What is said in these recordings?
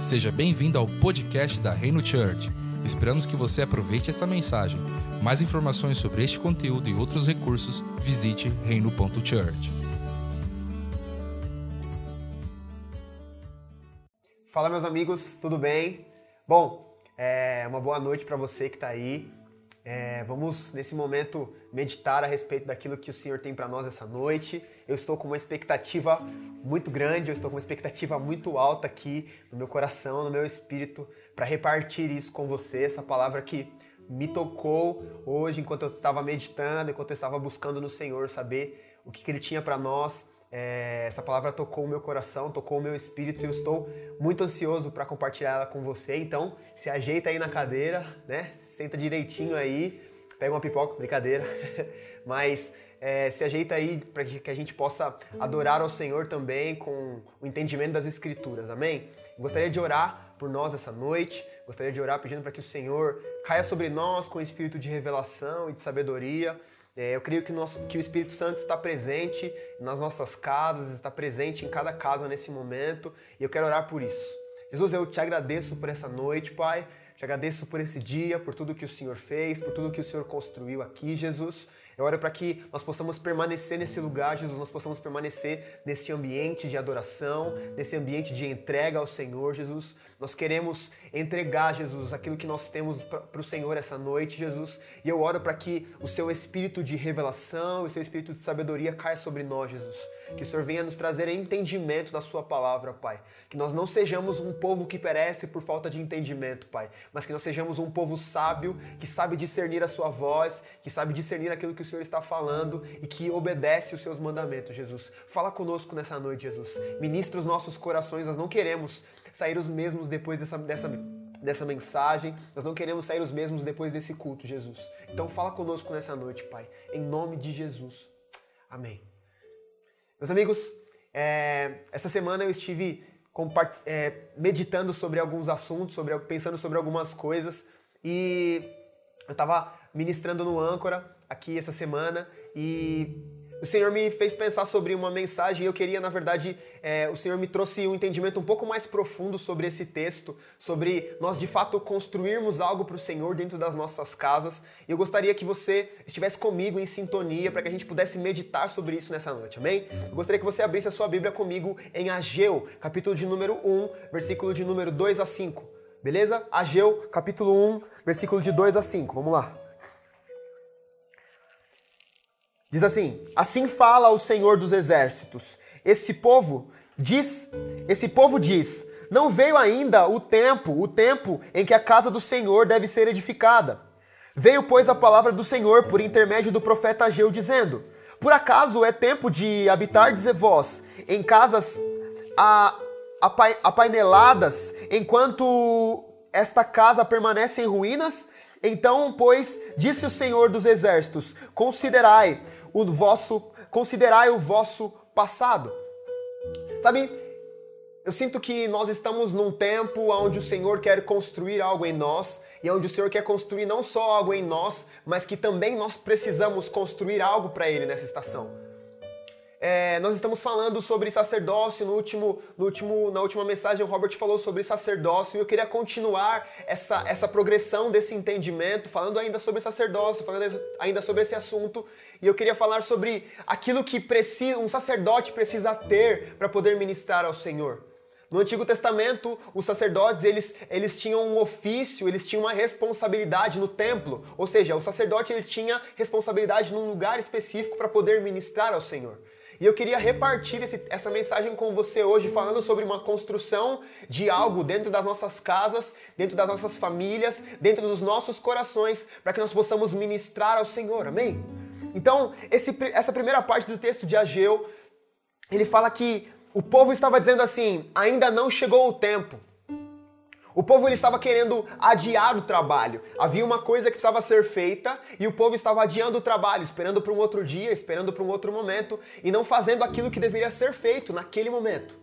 Seja bem-vindo ao podcast da Reino Church. Esperamos que você aproveite essa mensagem. Mais informações sobre este conteúdo e outros recursos, visite reino.church. Fala, meus amigos, tudo bem? Bom, é uma boa noite para você que está aí. É, vamos, nesse momento, meditar a respeito daquilo que o Senhor tem para nós essa noite. Eu estou com uma expectativa muito grande, eu estou com uma expectativa muito alta aqui no meu coração, no meu espírito, para repartir isso com você, essa palavra que me tocou hoje enquanto eu estava meditando, enquanto eu estava buscando no Senhor saber o que, que Ele tinha para nós. É, essa palavra tocou o meu coração, tocou o meu espírito e eu estou muito ansioso para compartilhar ela com você. Então, se ajeita aí na cadeira, né? Senta direitinho aí, pega uma pipoca, brincadeira. Mas é, se ajeita aí para que a gente possa adorar ao Senhor também com o entendimento das Escrituras. Amém? Gostaria de orar por nós essa noite. Gostaria de orar pedindo para que o Senhor caia sobre nós com o espírito de revelação e de sabedoria é, eu creio que, nosso, que o Espírito Santo está presente nas nossas casas, está presente em cada casa nesse momento, e eu quero orar por isso. Jesus, eu te agradeço por essa noite, Pai. Te agradeço por esse dia, por tudo que o Senhor fez, por tudo que o Senhor construiu aqui, Jesus. Eu oro para que nós possamos permanecer nesse lugar, Jesus, nós possamos permanecer nesse ambiente de adoração, nesse ambiente de entrega ao Senhor, Jesus. Nós queremos entregar, Jesus, aquilo que nós temos para o Senhor essa noite, Jesus. E eu oro para que o seu espírito de revelação, o seu espírito de sabedoria caia sobre nós, Jesus. Que o Senhor venha nos trazer entendimento da sua palavra, Pai. Que nós não sejamos um povo que perece por falta de entendimento, Pai, mas que nós sejamos um povo sábio, que sabe discernir a sua voz, que sabe discernir aquilo que o Senhor está falando e que obedece os seus mandamentos, Jesus. Fala conosco nessa noite, Jesus. Ministra os nossos corações, nós não queremos sair os mesmos depois dessa, dessa, dessa mensagem. Nós não queremos sair os mesmos depois desse culto, Jesus. Então fala conosco nessa noite, Pai. Em nome de Jesus. Amém. Meus amigos, é, essa semana eu estive é, meditando sobre alguns assuntos, sobre, pensando sobre algumas coisas e eu estava ministrando no âncora aqui essa semana e o Senhor me fez pensar sobre uma mensagem e eu queria, na verdade, é, o Senhor me trouxe um entendimento um pouco mais profundo sobre esse texto, sobre nós de fato construirmos algo para o Senhor dentro das nossas casas. E eu gostaria que você estivesse comigo em sintonia para que a gente pudesse meditar sobre isso nessa noite, amém? Eu gostaria que você abrisse a sua Bíblia comigo em Ageu, capítulo de número 1, versículo de número 2 a 5. Beleza? Ageu, capítulo 1, versículo de 2 a 5. Vamos lá. Diz assim: Assim fala o Senhor dos exércitos. Esse povo diz, esse povo diz: Não veio ainda o tempo, o tempo em que a casa do Senhor deve ser edificada. Veio, pois, a palavra do Senhor por intermédio do profeta Ageu, dizendo: Por acaso é tempo de habitar, dizer vós, em casas a, apaineladas, enquanto esta casa permanece em ruínas? Então, pois, disse o Senhor dos exércitos: Considerai o vosso, considerai o vosso passado. Sabe, eu sinto que nós estamos num tempo onde o Senhor quer construir algo em nós e onde o Senhor quer construir não só algo em nós, mas que também nós precisamos construir algo para Ele nessa estação. É, nós estamos falando sobre sacerdócio no último, no último, na última mensagem o Robert falou sobre sacerdócio e eu queria continuar essa, essa progressão desse entendimento, falando ainda sobre sacerdócio, falando ainda sobre esse assunto e eu queria falar sobre aquilo que precisa, um sacerdote precisa ter para poder ministrar ao Senhor. No Antigo Testamento, os sacerdotes, eles, eles tinham um ofício, eles tinham uma responsabilidade no templo. Ou seja, o sacerdote ele tinha responsabilidade num lugar específico para poder ministrar ao Senhor. E eu queria repartir esse, essa mensagem com você hoje, falando sobre uma construção de algo dentro das nossas casas, dentro das nossas famílias, dentro dos nossos corações, para que nós possamos ministrar ao Senhor. Amém? Então, esse, essa primeira parte do texto de Ageu, ele fala que o povo estava dizendo assim: ainda não chegou o tempo. O povo ele estava querendo adiar o trabalho. Havia uma coisa que precisava ser feita e o povo estava adiando o trabalho, esperando para um outro dia, esperando para um outro momento e não fazendo aquilo que deveria ser feito naquele momento.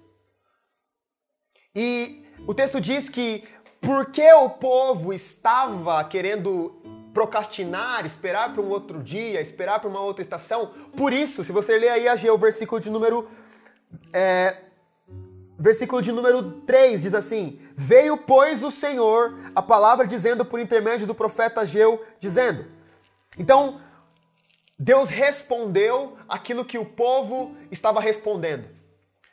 E o texto diz que porque o povo estava querendo procrastinar, esperar para um outro dia, esperar para uma outra estação, por isso, se você ler aí a o versículo de número é, versículo de número 3 diz assim: Veio, pois, o Senhor, a palavra dizendo por intermédio do profeta Ageu, dizendo. Então, Deus respondeu aquilo que o povo estava respondendo.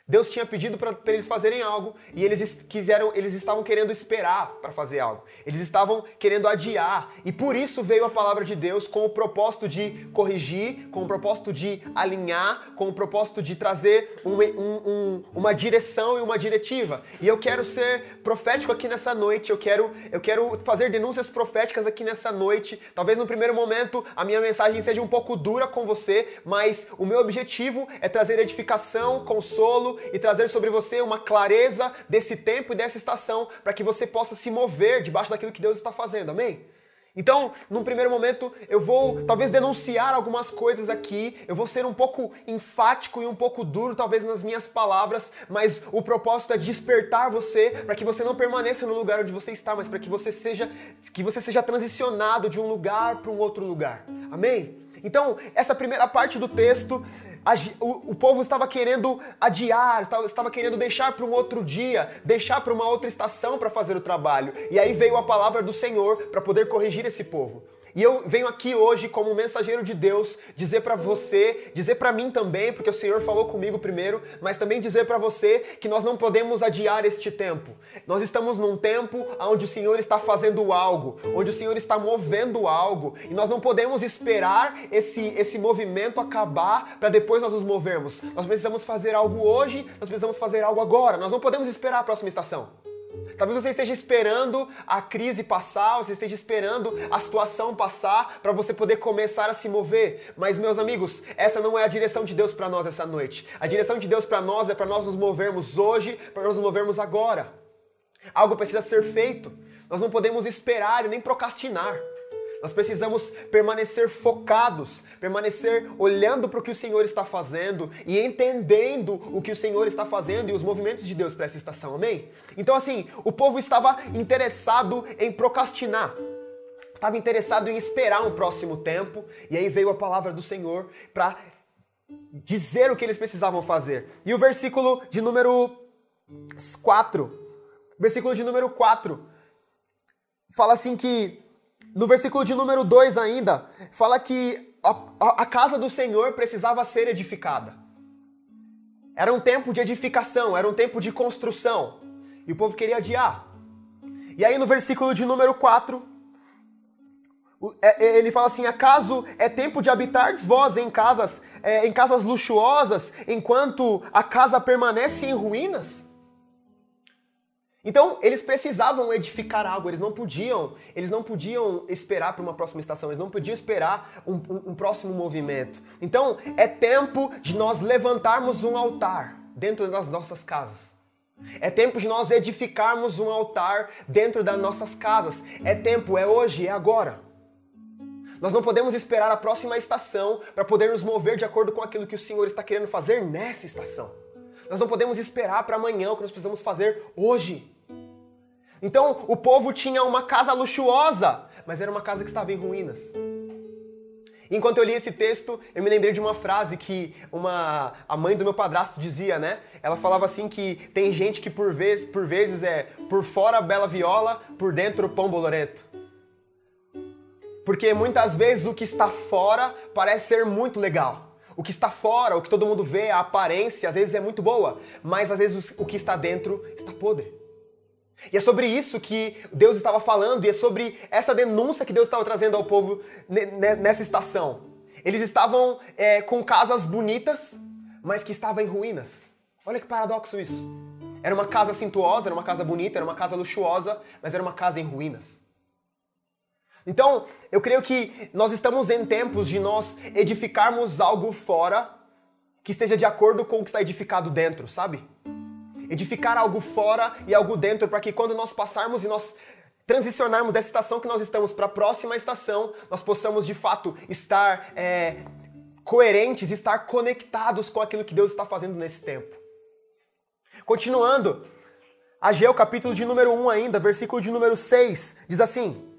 Deus tinha pedido para eles fazerem algo e eles quiseram, eles estavam querendo esperar para fazer algo. Eles estavam querendo adiar e por isso veio a palavra de Deus com o propósito de corrigir, com o propósito de alinhar, com o propósito de trazer um, um, um, uma direção e uma diretiva. E eu quero ser profético aqui nessa noite. Eu quero, eu quero fazer denúncias proféticas aqui nessa noite. Talvez no primeiro momento a minha mensagem seja um pouco dura com você, mas o meu objetivo é trazer edificação, consolo e trazer sobre você uma clareza desse tempo e dessa estação para que você possa se mover debaixo daquilo que Deus está fazendo. Amém? Então, num primeiro momento, eu vou talvez denunciar algumas coisas aqui, eu vou ser um pouco enfático e um pouco duro, talvez nas minhas palavras, mas o propósito é despertar você para que você não permaneça no lugar onde você está, mas para que você seja que você seja transicionado de um lugar para um outro lugar. Amém? Então, essa primeira parte do texto, o, o povo estava querendo adiar, estava, estava querendo deixar para um outro dia, deixar para uma outra estação para fazer o trabalho. E aí veio a palavra do Senhor para poder corrigir esse povo. E eu venho aqui hoje como mensageiro de Deus dizer para você, dizer para mim também, porque o Senhor falou comigo primeiro, mas também dizer para você que nós não podemos adiar este tempo. Nós estamos num tempo onde o Senhor está fazendo algo, onde o Senhor está movendo algo, e nós não podemos esperar esse esse movimento acabar para depois nós nos movermos. Nós precisamos fazer algo hoje, nós precisamos fazer algo agora. Nós não podemos esperar a próxima estação. Talvez você esteja esperando a crise passar, você esteja esperando a situação passar para você poder começar a se mover. Mas meus amigos, essa não é a direção de Deus para nós essa noite. A direção de Deus para nós é para nós nos movermos hoje, para nós nos movermos agora. Algo precisa ser feito. Nós não podemos esperar e nem procrastinar. Nós precisamos permanecer focados, permanecer olhando para o que o Senhor está fazendo e entendendo o que o Senhor está fazendo e os movimentos de Deus para essa estação, amém? Então, assim, o povo estava interessado em procrastinar, estava interessado em esperar um próximo tempo, e aí veio a palavra do Senhor para dizer o que eles precisavam fazer. E o versículo de número 4, versículo de número 4, fala assim que no versículo de número 2 ainda, fala que a, a, a, casa do Senhor precisava ser edificada. Era um tempo de edificação, era um tempo de construção. E o povo queria adiar. E aí no versículo de número 4, é, é, ele fala assim: acaso é tempo de habitar vós em casas, é, em casas luxuosas, enquanto a casa permanece em ruínas? Então, eles precisavam edificar algo, eles não podiam, eles não podiam esperar para uma próxima estação, eles não podiam esperar um, um, um, próximo movimento. Então, é tempo de nós levantarmos um altar dentro das nossas casas. É tempo de nós edificarmos um altar dentro das nossas casas. É tempo, é hoje, é agora. Nós não podemos esperar a próxima estação para poder nos mover de acordo com aquilo que o Senhor está querendo fazer nessa estação. Nós não podemos esperar para amanhã o que nós precisamos fazer hoje. Então o povo tinha uma casa luxuosa, mas era uma casa que estava em ruínas. Enquanto eu li esse texto, eu me lembrei de uma frase que uma a mãe do meu padrasto dizia, né? Ela falava assim que tem gente que por vezes, por vezes é por fora bela viola, por dentro pão bolorento. Porque muitas vezes o que está fora parece ser muito legal. O que está fora, o que todo mundo vê, a aparência, às vezes é muito boa, mas às vezes o que está dentro está podre. E é sobre isso que Deus estava falando, e é sobre essa denúncia que Deus estava trazendo ao povo nessa estação. Eles estavam é, com casas bonitas, mas que estavam em ruínas. Olha que paradoxo isso. Era uma casa cintuosa, era uma casa bonita, era uma casa luxuosa, mas era uma casa em ruínas. Então, eu creio que nós estamos em tempos de nós edificarmos algo fora que esteja de acordo com o que está edificado dentro, sabe? Edificar algo fora e algo dentro, para que quando nós passarmos e nós transicionarmos dessa estação que nós estamos para a próxima estação, nós possamos de fato estar é, coerentes, estar conectados com aquilo que Deus está fazendo nesse tempo. Continuando, Ageu, capítulo de número 1 ainda, versículo de número 6, diz assim: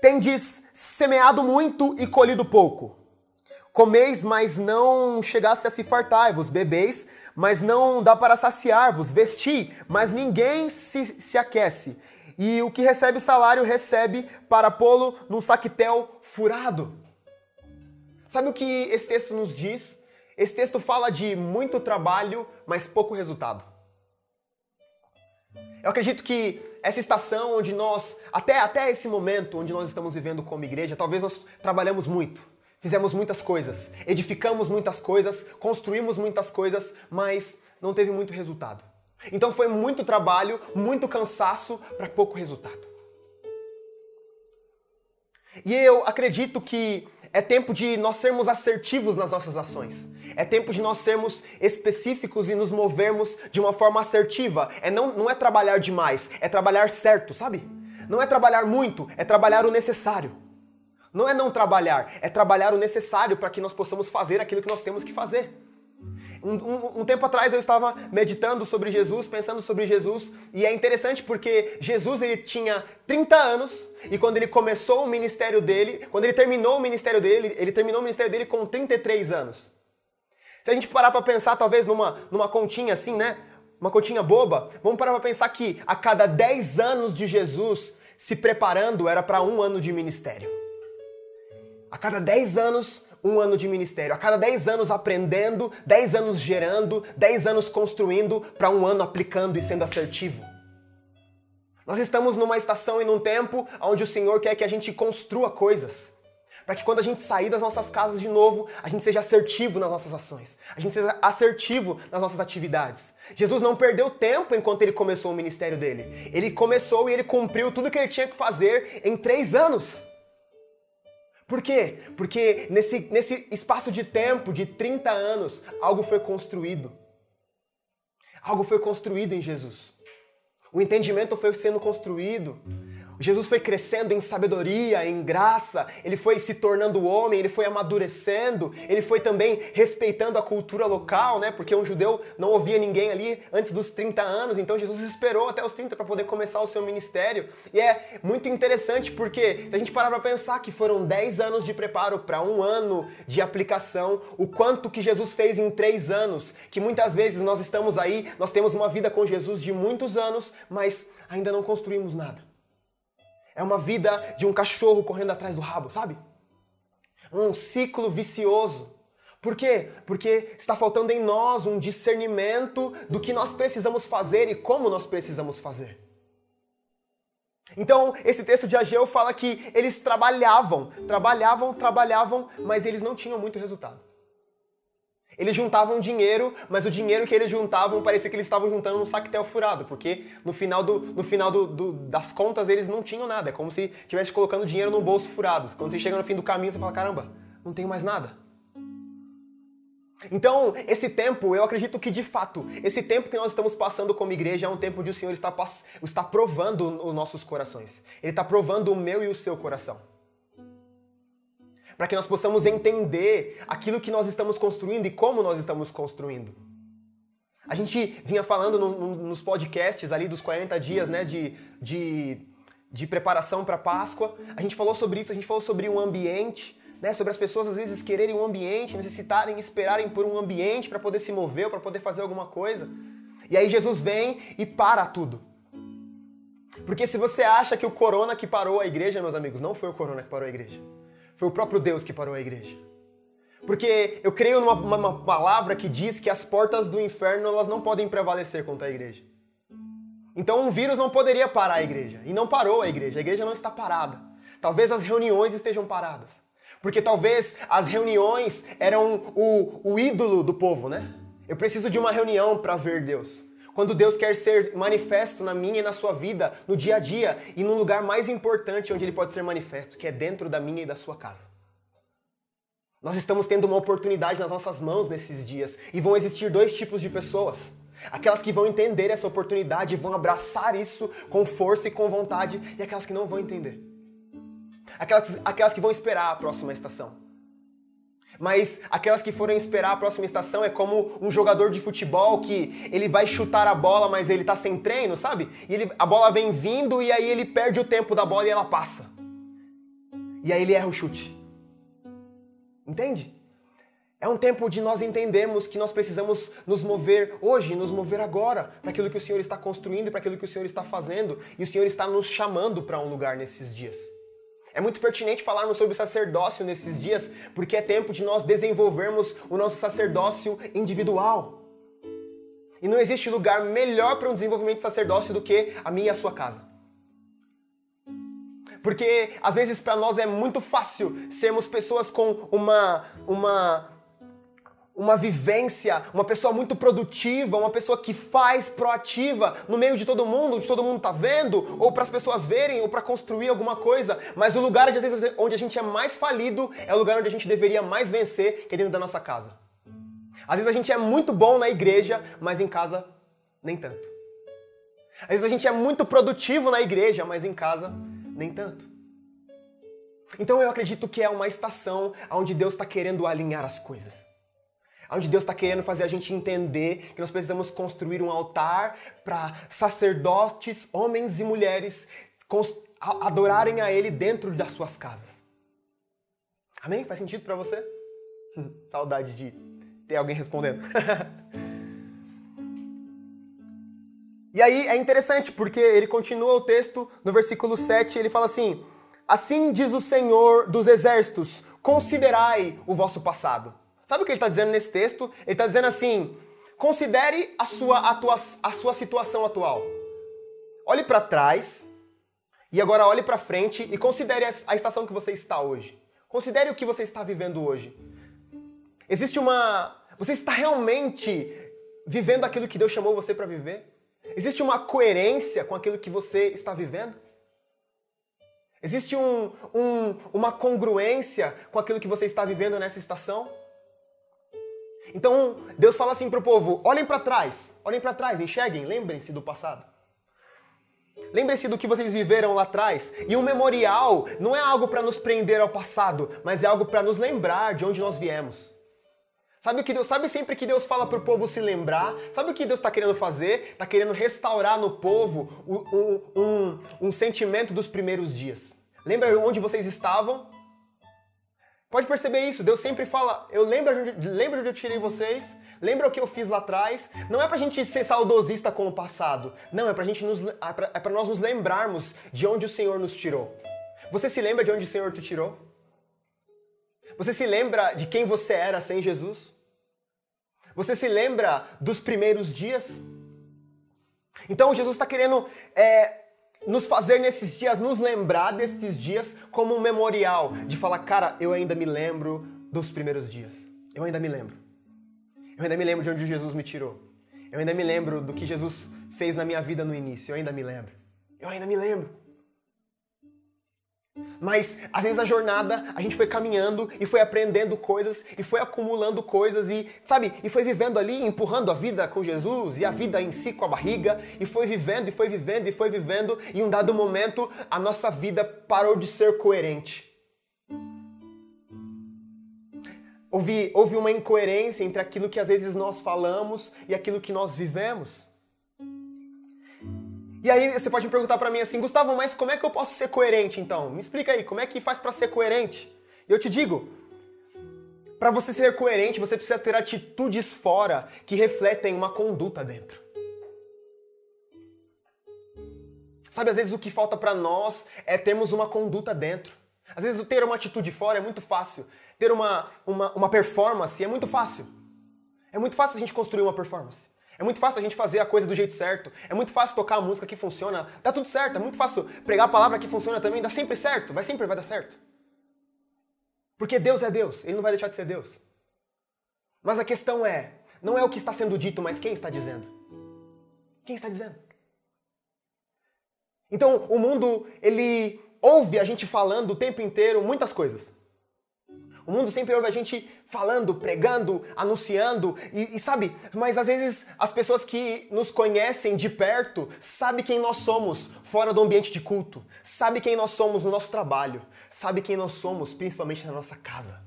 Tendes semeado muito e colhido pouco. Comeis, mas não chegasse a se fartar-vos, bebeis, mas não dá para saciar-vos, vesti, mas ninguém se, se aquece. E o que recebe salário recebe para pô-lo num saquetel furado. Sabe o que esse texto nos diz? Esse texto fala de muito trabalho, mas pouco resultado. Eu acredito que essa estação onde nós, até, até esse momento onde nós estamos vivendo como igreja, talvez nós trabalhamos muito, fizemos muitas coisas, edificamos muitas coisas, construímos muitas coisas, mas não teve muito resultado. Então foi muito trabalho, muito cansaço para pouco resultado. E eu acredito que é tempo de nós sermos assertivos nas nossas ações. É tempo de nós sermos específicos e nos movermos de uma forma assertiva. É não, não é trabalhar demais, é trabalhar certo, sabe? Não é trabalhar muito, é trabalhar o necessário. Não é não trabalhar, é trabalhar o necessário para que nós possamos fazer aquilo que nós temos que fazer. Um, um, um, tempo atrás eu estava meditando sobre Jesus, pensando sobre Jesus, e é interessante porque Jesus ele tinha 30 anos e quando ele começou o ministério dele, quando ele terminou o ministério dele, ele terminou o ministério dele com 33 anos. Se a gente parar para pensar talvez numa, numa continha assim, né? Uma continha boba, vamos parar para pensar que a cada 10 anos de Jesus se preparando era para um ano de ministério. A cada 10 anos um ano de ministério. A cada 10 anos aprendendo, 10 anos gerando, 10 anos construindo, para um ano aplicando e sendo assertivo. Nós estamos numa estação e num tempo onde o Senhor quer que a gente construa coisas. Para que quando a gente sair das nossas casas de novo, a gente seja assertivo nas nossas ações. A gente seja assertivo nas nossas atividades. Jesus não perdeu tempo enquanto ele começou o ministério dele. Ele começou e ele cumpriu tudo que ele tinha que fazer em três anos. Por quê? Porque nesse, nesse espaço de tempo de 30 anos, algo foi construído. Algo foi construído em Jesus. O entendimento foi sendo construído. Jesus foi crescendo em sabedoria, em graça, ele foi se tornando homem, ele foi amadurecendo, ele foi também respeitando a cultura local, né? Porque um judeu não ouvia ninguém ali antes dos 30 anos, então Jesus esperou até os 30 para poder começar o seu ministério. E é muito interessante porque se a gente parar para pensar que foram 10 anos de preparo para um ano de aplicação, o quanto que Jesus fez em três anos, que muitas vezes nós estamos aí, nós temos uma vida com Jesus de muitos anos, mas ainda não construímos nada. É uma vida de um cachorro correndo atrás do rabo, sabe? Um ciclo vicioso. Por quê? Porque está faltando em nós um discernimento do que nós precisamos fazer e como nós precisamos fazer. Então, esse texto de Ageu fala que eles trabalhavam, trabalhavam, trabalhavam, mas eles não tinham muito resultado. Eles juntavam dinheiro, mas o dinheiro que eles juntavam parecia que eles estavam juntando um saquetel furado, porque no final, do, no final do, do, das contas eles não tinham nada. É como se estivesse colocando dinheiro no bolso furado. Quando você chega no fim do caminho, você fala: caramba, não tenho mais nada. Então, esse tempo, eu acredito que de fato, esse tempo que nós estamos passando como igreja é um tempo onde o Senhor está, está provando os nossos corações. Ele está provando o meu e o seu coração para que nós possamos entender aquilo que nós estamos construindo e como nós estamos construindo. A gente vinha falando no, no, nos podcasts ali dos 40 dias né, de, de, de preparação para Páscoa. A gente falou sobre isso, a gente falou sobre o ambiente, né, sobre as pessoas às vezes quererem um ambiente, necessitarem, esperarem por um ambiente para poder se mover, para poder fazer alguma coisa. E aí Jesus vem e para tudo. Porque se você acha que o corona que parou a igreja, meus amigos, não foi o corona que parou a igreja. Foi o próprio Deus que parou a igreja. Porque eu creio numa uma palavra que diz que as portas do inferno elas não podem prevalecer contra a igreja. Então um vírus não poderia parar a igreja. E não parou a igreja. A igreja não está parada. Talvez as reuniões estejam paradas. Porque talvez as reuniões eram o, o ídolo do povo, né? Eu preciso de uma reunião para ver Deus. Quando Deus quer ser manifesto na minha e na sua vida, no dia a dia e no lugar mais importante onde ele pode ser manifesto, que é dentro da minha e da sua casa. Nós estamos tendo uma oportunidade nas nossas mãos nesses dias e vão existir dois tipos de pessoas. Aquelas que vão entender essa oportunidade e vão abraçar isso com força e com vontade, e aquelas que não vão entender. Aquelas, aquelas que vão esperar a próxima estação mas aquelas que forem esperar a próxima estação é como um jogador de futebol que ele vai chutar a bola, mas ele tá sem treino, sabe? E ele, a bola vem vindo e aí ele perde o tempo da bola e ela passa. E aí ele erra o chute. Entende? É um tempo de nós entendermos que nós precisamos nos mover hoje, nos mover agora, para aquilo que o Senhor está construindo, para aquilo que o Senhor está fazendo, e o Senhor está nos chamando para um lugar nesses dias. É muito pertinente falarmos sobre sacerdócio nesses dias, porque é tempo de nós desenvolvermos o nosso sacerdócio individual. E não existe lugar melhor para um desenvolvimento de sacerdócio do que a minha e a sua casa. Porque às vezes para nós é muito fácil sermos pessoas com uma uma uma vivência, uma pessoa muito produtiva, uma pessoa que faz proativa no meio de todo mundo, onde todo mundo tá vendo, ou para as pessoas verem, ou para construir alguma coisa. Mas o lugar às vezes onde a gente é mais falido é o lugar onde a gente deveria mais vencer, que é dentro da nossa casa. Às vezes a gente é muito bom na igreja, mas em casa nem tanto. Às vezes a gente é muito produtivo na igreja, mas em casa nem tanto. Então eu acredito que é uma estação onde Deus está querendo alinhar as coisas onde Deus está querendo fazer a gente entender que nós precisamos construir um altar para sacerdotes, homens e mulheres, adorarem a Ele dentro das suas casas. Amém? Faz sentido para você? Saudade de ter alguém respondendo. e aí é interessante porque ele continua o texto no versículo 7, ele fala assim: Assim diz o Senhor dos exércitos: considerai o vosso passado. Sabe o que ele está dizendo nesse texto? Ele está dizendo assim: considere a sua, atua a sua situação atual. Olhe para trás e agora olhe para frente e considere a estação que você está hoje. Considere o que você está vivendo hoje. Existe uma. Você está realmente vivendo aquilo que Deus chamou você para viver? Existe uma coerência com aquilo que você está vivendo? Existe um, um, uma congruência com aquilo que você está vivendo nessa estação? Então, Deus fala assim para o povo: olhem para trás, olhem para trás, enxerguem, lembrem-se do passado. Lembrem-se do que vocês viveram lá atrás. E um memorial não é algo para nos prender ao passado, mas é algo para nos lembrar de onde nós viemos. Sabe o que Deus, sabe sempre que Deus fala para o povo se lembrar? Sabe o que Deus está querendo fazer? Está querendo restaurar no povo um, um, um sentimento dos primeiros dias. Lembra onde vocês estavam? Pode perceber isso, Deus sempre fala, eu lembro de, lembro de onde eu tirei vocês, lembra o que eu fiz lá atrás. Não é pra gente ser saudosista com o passado, não, é pra, gente nos, é pra, é pra nós nos lembrarmos de onde o Senhor nos tirou. Você se lembra de onde o Senhor te tirou? Você se lembra de quem você era sem Jesus? Você se lembra dos primeiros dias? Então Jesus está querendo é, nos fazer nesses dias, nos lembrar desses dias como um memorial, de falar, cara, eu ainda me lembro dos primeiros dias. Eu ainda me lembro. Eu ainda me lembro de onde Jesus me tirou. Eu ainda me lembro do que Jesus fez na minha vida no início. Eu ainda me lembro. Eu ainda me lembro. Mas às vezes a jornada a gente foi caminhando e foi aprendendo coisas e foi acumulando coisas e, sabe, e foi vivendo ali, empurrando a vida com Jesus e a vida em si com a barriga e foi vivendo e foi vivendo e foi vivendo e em um dado momento a nossa vida parou de ser coerente. Houve, houve uma incoerência entre aquilo que às vezes nós falamos e aquilo que nós vivemos. E aí você pode me perguntar para mim assim, Gustavo, mas como é que eu posso ser coerente então? Me explica aí, como é que faz para ser coerente? E eu te digo, para você ser coerente, você precisa ter atitudes fora que refletem uma conduta dentro. Sabe, às vezes o que falta para nós é termos uma conduta dentro. Às vezes ter uma atitude fora é muito fácil. Ter uma, uma, uma performance é muito fácil. É muito fácil a gente construir uma performance. É muito fácil a gente fazer a coisa do jeito certo. É muito fácil tocar a música que funciona. Dá tudo certo. É muito fácil pregar a palavra que funciona também. Dá sempre certo. Vai sempre vai dar certo. Porque Deus é Deus. Ele não vai deixar de ser Deus. Mas a questão é, não é o que está sendo dito, mas quem está dizendo. Quem está dizendo? Então, o mundo, ele ouve a gente falando o tempo inteiro muitas coisas. O mundo sempre ouve a gente falando, pregando, anunciando, e, e, sabe, mas às vezes as pessoas que nos conhecem de perto sabem quem nós somos fora do ambiente de culto, sabe quem nós somos no nosso trabalho, sabe quem nós somos principalmente na nossa casa.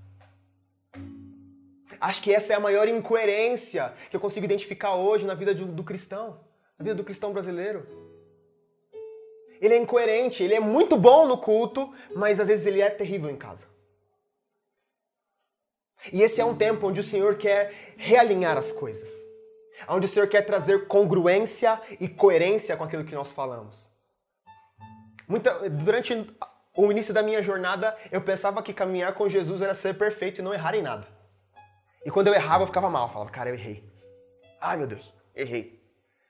Acho que essa é a maior incoerência que eu consigo identificar hoje na vida do, do cristão, na vida do cristão brasileiro. Ele é incoerente, ele é muito bom no culto, mas às vezes ele é terrível em casa. E esse é um tempo onde o Senhor quer realinhar as coisas. Onde o Senhor quer trazer congruência e coerência com aquilo que nós falamos. Muita, durante o início da minha jornada, eu pensava que caminhar com Jesus era ser perfeito e não errar em nada. E quando eu errava, eu ficava mal. Eu falava, cara, eu errei. Ai, meu Deus, errei.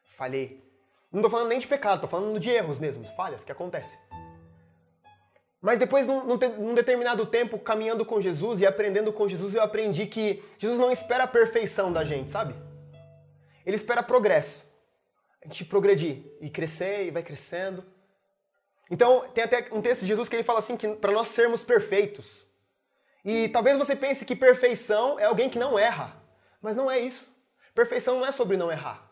Falhei. Não tô falando nem de pecado, tô falando de erros mesmo, falhas que acontecem. Mas depois, num, num, determinado tempo, caminhando com Jesus e aprendendo com Jesus, eu aprendi que Jesus não espera a perfeição da gente, sabe? Ele espera progresso. A gente progredir e crescer e vai crescendo. Então, tem até um texto de Jesus que ele fala assim que para nós sermos perfeitos. E talvez você pense que perfeição é alguém que não erra, mas não é isso. Perfeição não é sobre não errar.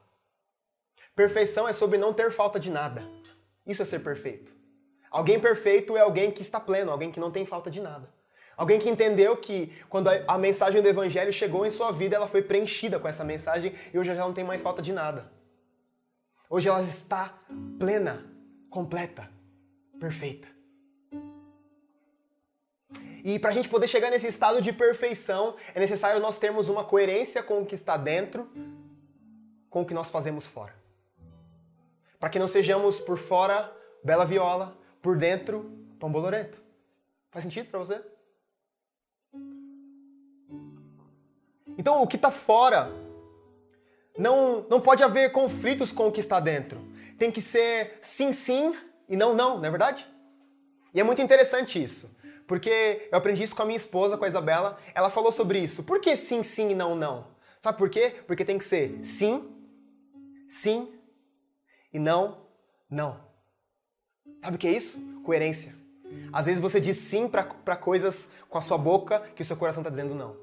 Perfeição é sobre não ter falta de nada. Isso é ser perfeito. Alguém perfeito é alguém que está pleno, alguém que não tem falta de nada. Alguém que entendeu que quando a mensagem do Evangelho chegou em sua vida, ela foi preenchida com essa mensagem e hoje ela não tem mais falta de nada. Hoje ela está plena, completa, perfeita. E para a gente poder chegar nesse estado de perfeição, é necessário nós termos uma coerência com o que está dentro, com o que nós fazemos fora. Para que não sejamos por fora bela viola, por dentro, pão bolorento. Faz sentido para você? Então, o que está fora não, não pode haver conflitos com o que está dentro. Tem que ser sim, sim e não, não, não é verdade? E é muito interessante isso, porque eu aprendi isso com a minha esposa, com a Isabela. Ela falou sobre isso. Por que sim, sim e não, não? Sabe por quê? Porque tem que ser sim, sim e não, não. Sabe o que é isso? Coerência. Às vezes você diz sim para coisas com a sua boca que o seu coração está dizendo não.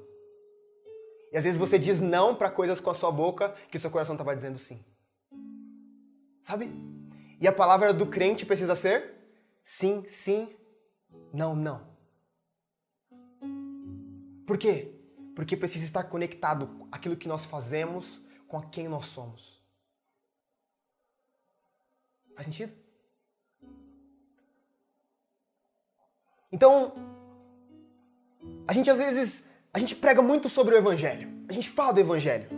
E às vezes você diz não para coisas com a sua boca que o seu coração estava dizendo sim. Sabe? E a palavra do crente precisa ser sim, sim, não, não. Por quê? Porque precisa estar conectado aquilo que nós fazemos com quem nós somos. Faz sentido? Então, a gente às vezes, a gente prega muito sobre o evangelho. A gente fala do evangelho.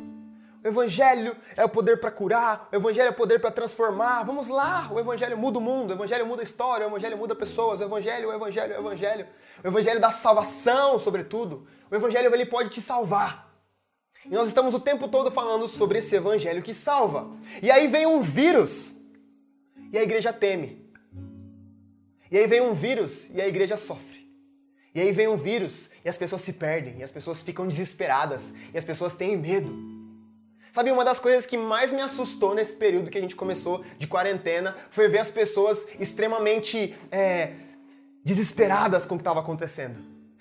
O evangelho é o poder para curar, o evangelho é o poder para transformar. Vamos lá, o evangelho muda o mundo, o evangelho muda a história, o evangelho muda pessoas, o evangelho, o evangelho, o evangelho. O evangelho dá salvação, sobretudo. O evangelho ele pode te salvar. E nós estamos o tempo todo falando sobre esse evangelho que salva. E aí vem um vírus. E a igreja teme. E aí vem um vírus e a igreja sofre. E aí vem um vírus e as pessoas se perdem, e as pessoas ficam desesperadas, e as pessoas têm medo. Sabe, uma das coisas que mais me assustou nesse período que a gente começou de quarentena foi ver as pessoas extremamente é, desesperadas com o que estava acontecendo.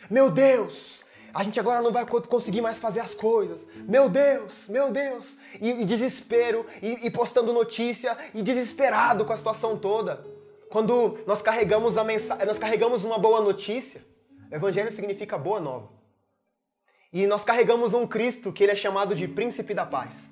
Meu Deus, a gente agora não vai conseguir mais fazer as coisas. Meu Deus, meu Deus. E, e desespero, e, e postando notícia, e desesperado com a situação toda. Quando nós carregamos a mensagem, nós carregamos uma boa notícia, evangelho significa boa nova. E nós carregamos um Cristo que ele é chamado de príncipe da paz.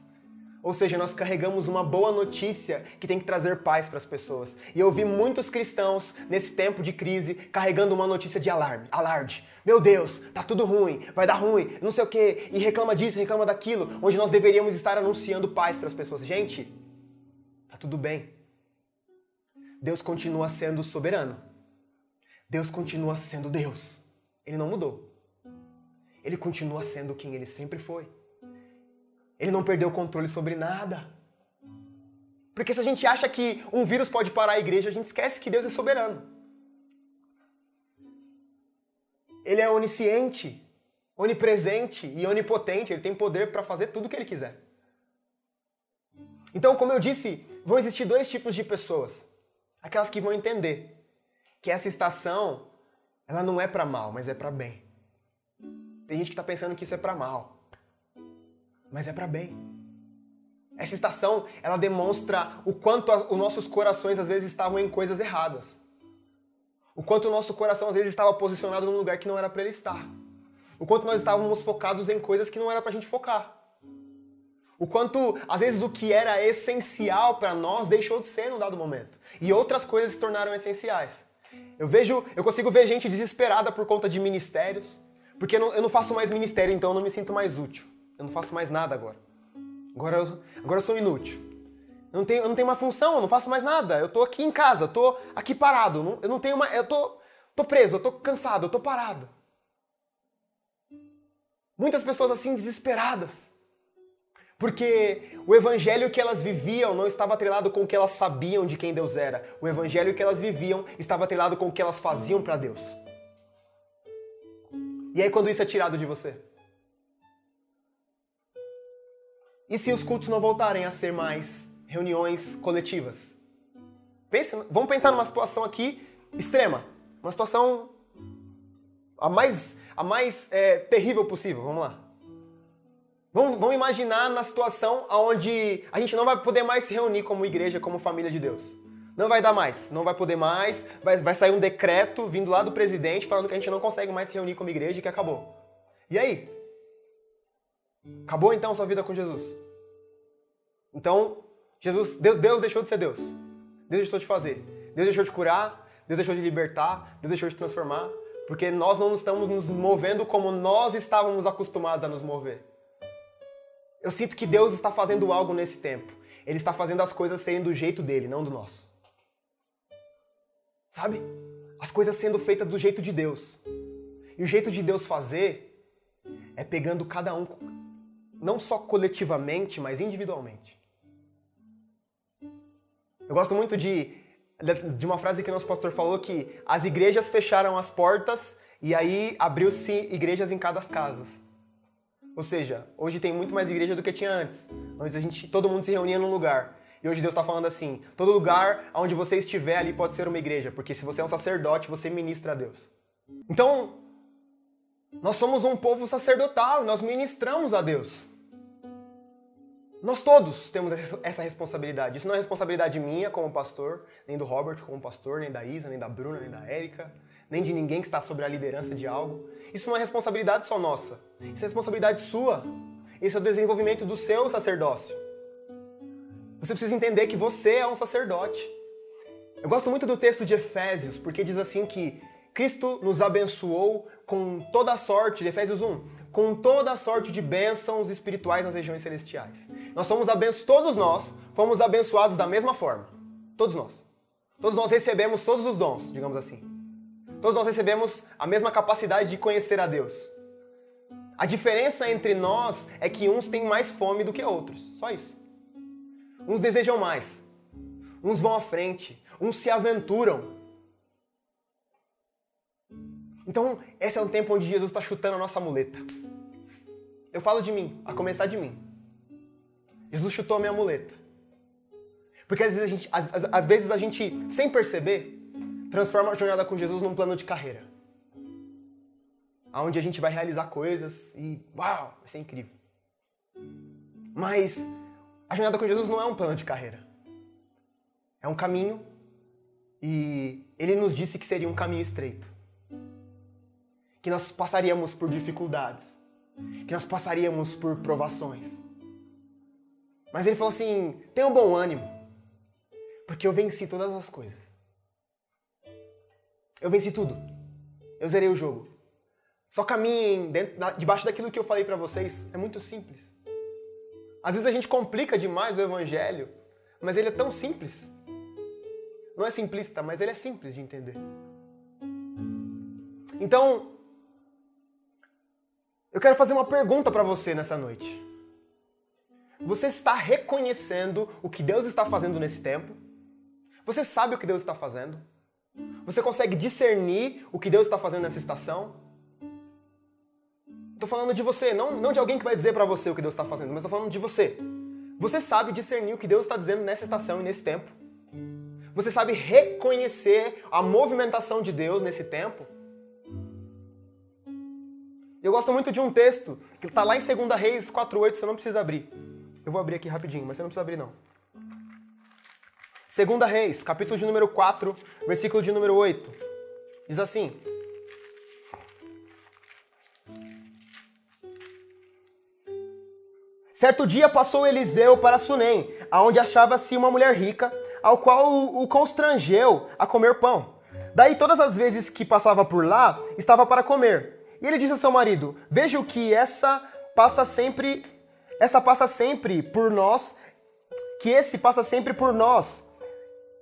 Ou seja, nós carregamos uma boa notícia que tem que trazer paz para as pessoas. E eu vi muitos cristãos nesse tempo de crise carregando uma notícia de alarme, alarde. Meu Deus, tá tudo ruim, vai dar ruim, não sei o quê, e reclama disso, reclama daquilo, onde nós deveríamos estar anunciando paz para as pessoas. Gente, tá tudo bem. Deus continua sendo soberano. Deus continua sendo Deus. Ele não mudou. Ele continua sendo quem ele sempre foi. Ele não perdeu o controle sobre nada. Porque se a gente acha que um vírus pode parar a igreja, a gente esquece que Deus é soberano. Ele é onisciente, onipresente e onipotente. Ele tem poder para fazer tudo o que ele quiser. Então, como eu disse, vão existir dois tipos de pessoas. Aquelas que vão entender que essa estação, ela não é para mal, mas é para bem. Tem gente que está pensando que isso é para mal, mas é para bem. Essa estação, ela demonstra o quanto os nossos corações às vezes estavam em coisas erradas. O quanto o nosso coração às vezes estava posicionado num lugar que não era para ele estar. O quanto nós estávamos focados em coisas que não era para a gente focar. O quanto, às vezes, o que era essencial para nós deixou de ser num dado momento. E outras coisas se tornaram essenciais. Eu vejo, eu consigo ver gente desesperada por conta de ministérios, Porque eu não, eu não faço mais ministério, então eu não me sinto mais útil. Eu não faço mais nada agora. Agora eu, agora eu sou inútil. Eu não, tenho, eu não tenho uma função, eu não faço mais nada. Eu tô aqui em casa, eu tô aqui parado. Eu não, tenho uma. Eu tô, tô preso, eu tô cansado, eu tô parado. Muitas pessoas assim desesperadas. Porque o evangelho que elas viviam não estava atrelado com o que elas sabiam de quem Deus era. O evangelho que elas viviam estava atrelado com o que elas faziam para Deus. E aí quando isso é tirado de você? E se os cultos não voltarem a ser mais reuniões coletivas? Pensa, vamos pensar numa situação aqui extrema. Uma situação a mais, a mais é, terrível possível. Vamos lá. Vamos, vamos imaginar na situação onde a gente não vai poder mais se reunir como igreja, como família de Deus. Não vai dar mais, não vai poder mais, vai, vai sair um decreto vindo lá do presidente falando que a gente não consegue mais se reunir como igreja e que acabou. E aí? Acabou então a sua vida com Jesus? Então, Jesus, Deus, Deus deixou de ser Deus. Deus deixou de fazer. Deus deixou de curar, Deus deixou de libertar, Deus deixou de transformar, porque nós não estamos nos movendo como nós estávamos acostumados a nos mover. Eu sinto que Deus está fazendo algo nesse tempo. Ele está fazendo as coisas serem do jeito dele, não do nosso. Sabe? As coisas sendo feitas do jeito de Deus. E o jeito de Deus fazer é pegando cada um, não só coletivamente, mas individualmente. Eu gosto muito de, de uma frase que nosso pastor falou que as igrejas fecharam as portas e aí abriu-se igrejas em cada casas. Ou seja, hoje tem muito mais igreja do que tinha antes. Antes a gente, todo mundo se reunia num lugar. E hoje Deus está falando assim: todo lugar onde você estiver ali pode ser uma igreja, porque se você é um sacerdote, você ministra a Deus. Então, nós somos um povo sacerdotal, nós ministramos a Deus. Nós todos temos essa responsabilidade. Isso não é responsabilidade minha como pastor, nem do Robert como pastor, nem da Isa, nem da Bruna, nem da Érica nem de ninguém que está sobre a liderança de algo. Isso não é responsabilidade só nossa. Isso é responsabilidade sua. Isso é o desenvolvimento do seu sacerdócio. Você precisa entender que você é um sacerdote. Eu gosto muito do texto de Efésios, porque diz assim que Cristo nos abençoou com toda a sorte, de Efésios 1, com toda a sorte de bênçãos espirituais nas regiões celestiais. Nós somos abençoados, todos nós fomos abençoados da mesma forma. Todos nós. Todos nós recebemos todos os dons, digamos assim. Todos nós recebemos a mesma capacidade de conhecer a Deus. A diferença entre nós é que uns têm mais fome do que outros. Só isso. Uns desejam mais. Uns vão à frente. Uns se aventuram. Então, esse é um tempo onde Jesus está chutando a nossa muleta. Eu falo de mim, a começar de mim. Jesus chutou a minha muleta. Porque às vezes a gente, às, às, vezes a gente sem perceber, transforma a jornada com Jesus num plano de carreira. Onde a gente vai realizar coisas e uau, vai ser incrível. Mas a jornada com Jesus não é um plano de carreira. É um caminho e ele nos disse que seria um caminho estreito. Que nós passaríamos por dificuldades. Que nós passaríamos por provações. Mas ele falou assim: tenha um bom ânimo, porque eu venci todas as coisas. Eu venci tudo. Eu zerei o jogo. Só caminhem dentro, debaixo daquilo que eu falei para vocês. É muito simples. Às vezes a gente complica demais o evangelho, mas ele é tão simples. Não é simplista, mas ele é simples de entender. Então, eu quero fazer uma pergunta para você nessa noite. Você está reconhecendo o que Deus está fazendo nesse tempo? Você sabe o que Deus está fazendo? Você consegue discernir o que Deus está fazendo nessa estação? Estou falando de você, não, não de alguém que vai dizer para você o que Deus está fazendo, mas estou falando de você. Você sabe discernir o que Deus está dizendo nessa estação e nesse tempo? Você sabe reconhecer a movimentação de Deus nesse tempo? Eu gosto muito de um texto que está lá em 2 Reis 4.8, você não precisa abrir. Eu vou abrir aqui rapidinho, mas você não precisa abrir não. Segunda Reis, capítulo de número 4, versículo de número 8. Diz assim: Certo dia passou Eliseu para Sunem, aonde achava-se uma mulher rica, ao qual o constrangeu a comer pão. Daí todas as vezes que passava por lá, estava para comer. E ele disse ao seu marido: Veja que essa passa sempre, essa passa sempre por nós, que esse passa sempre por nós.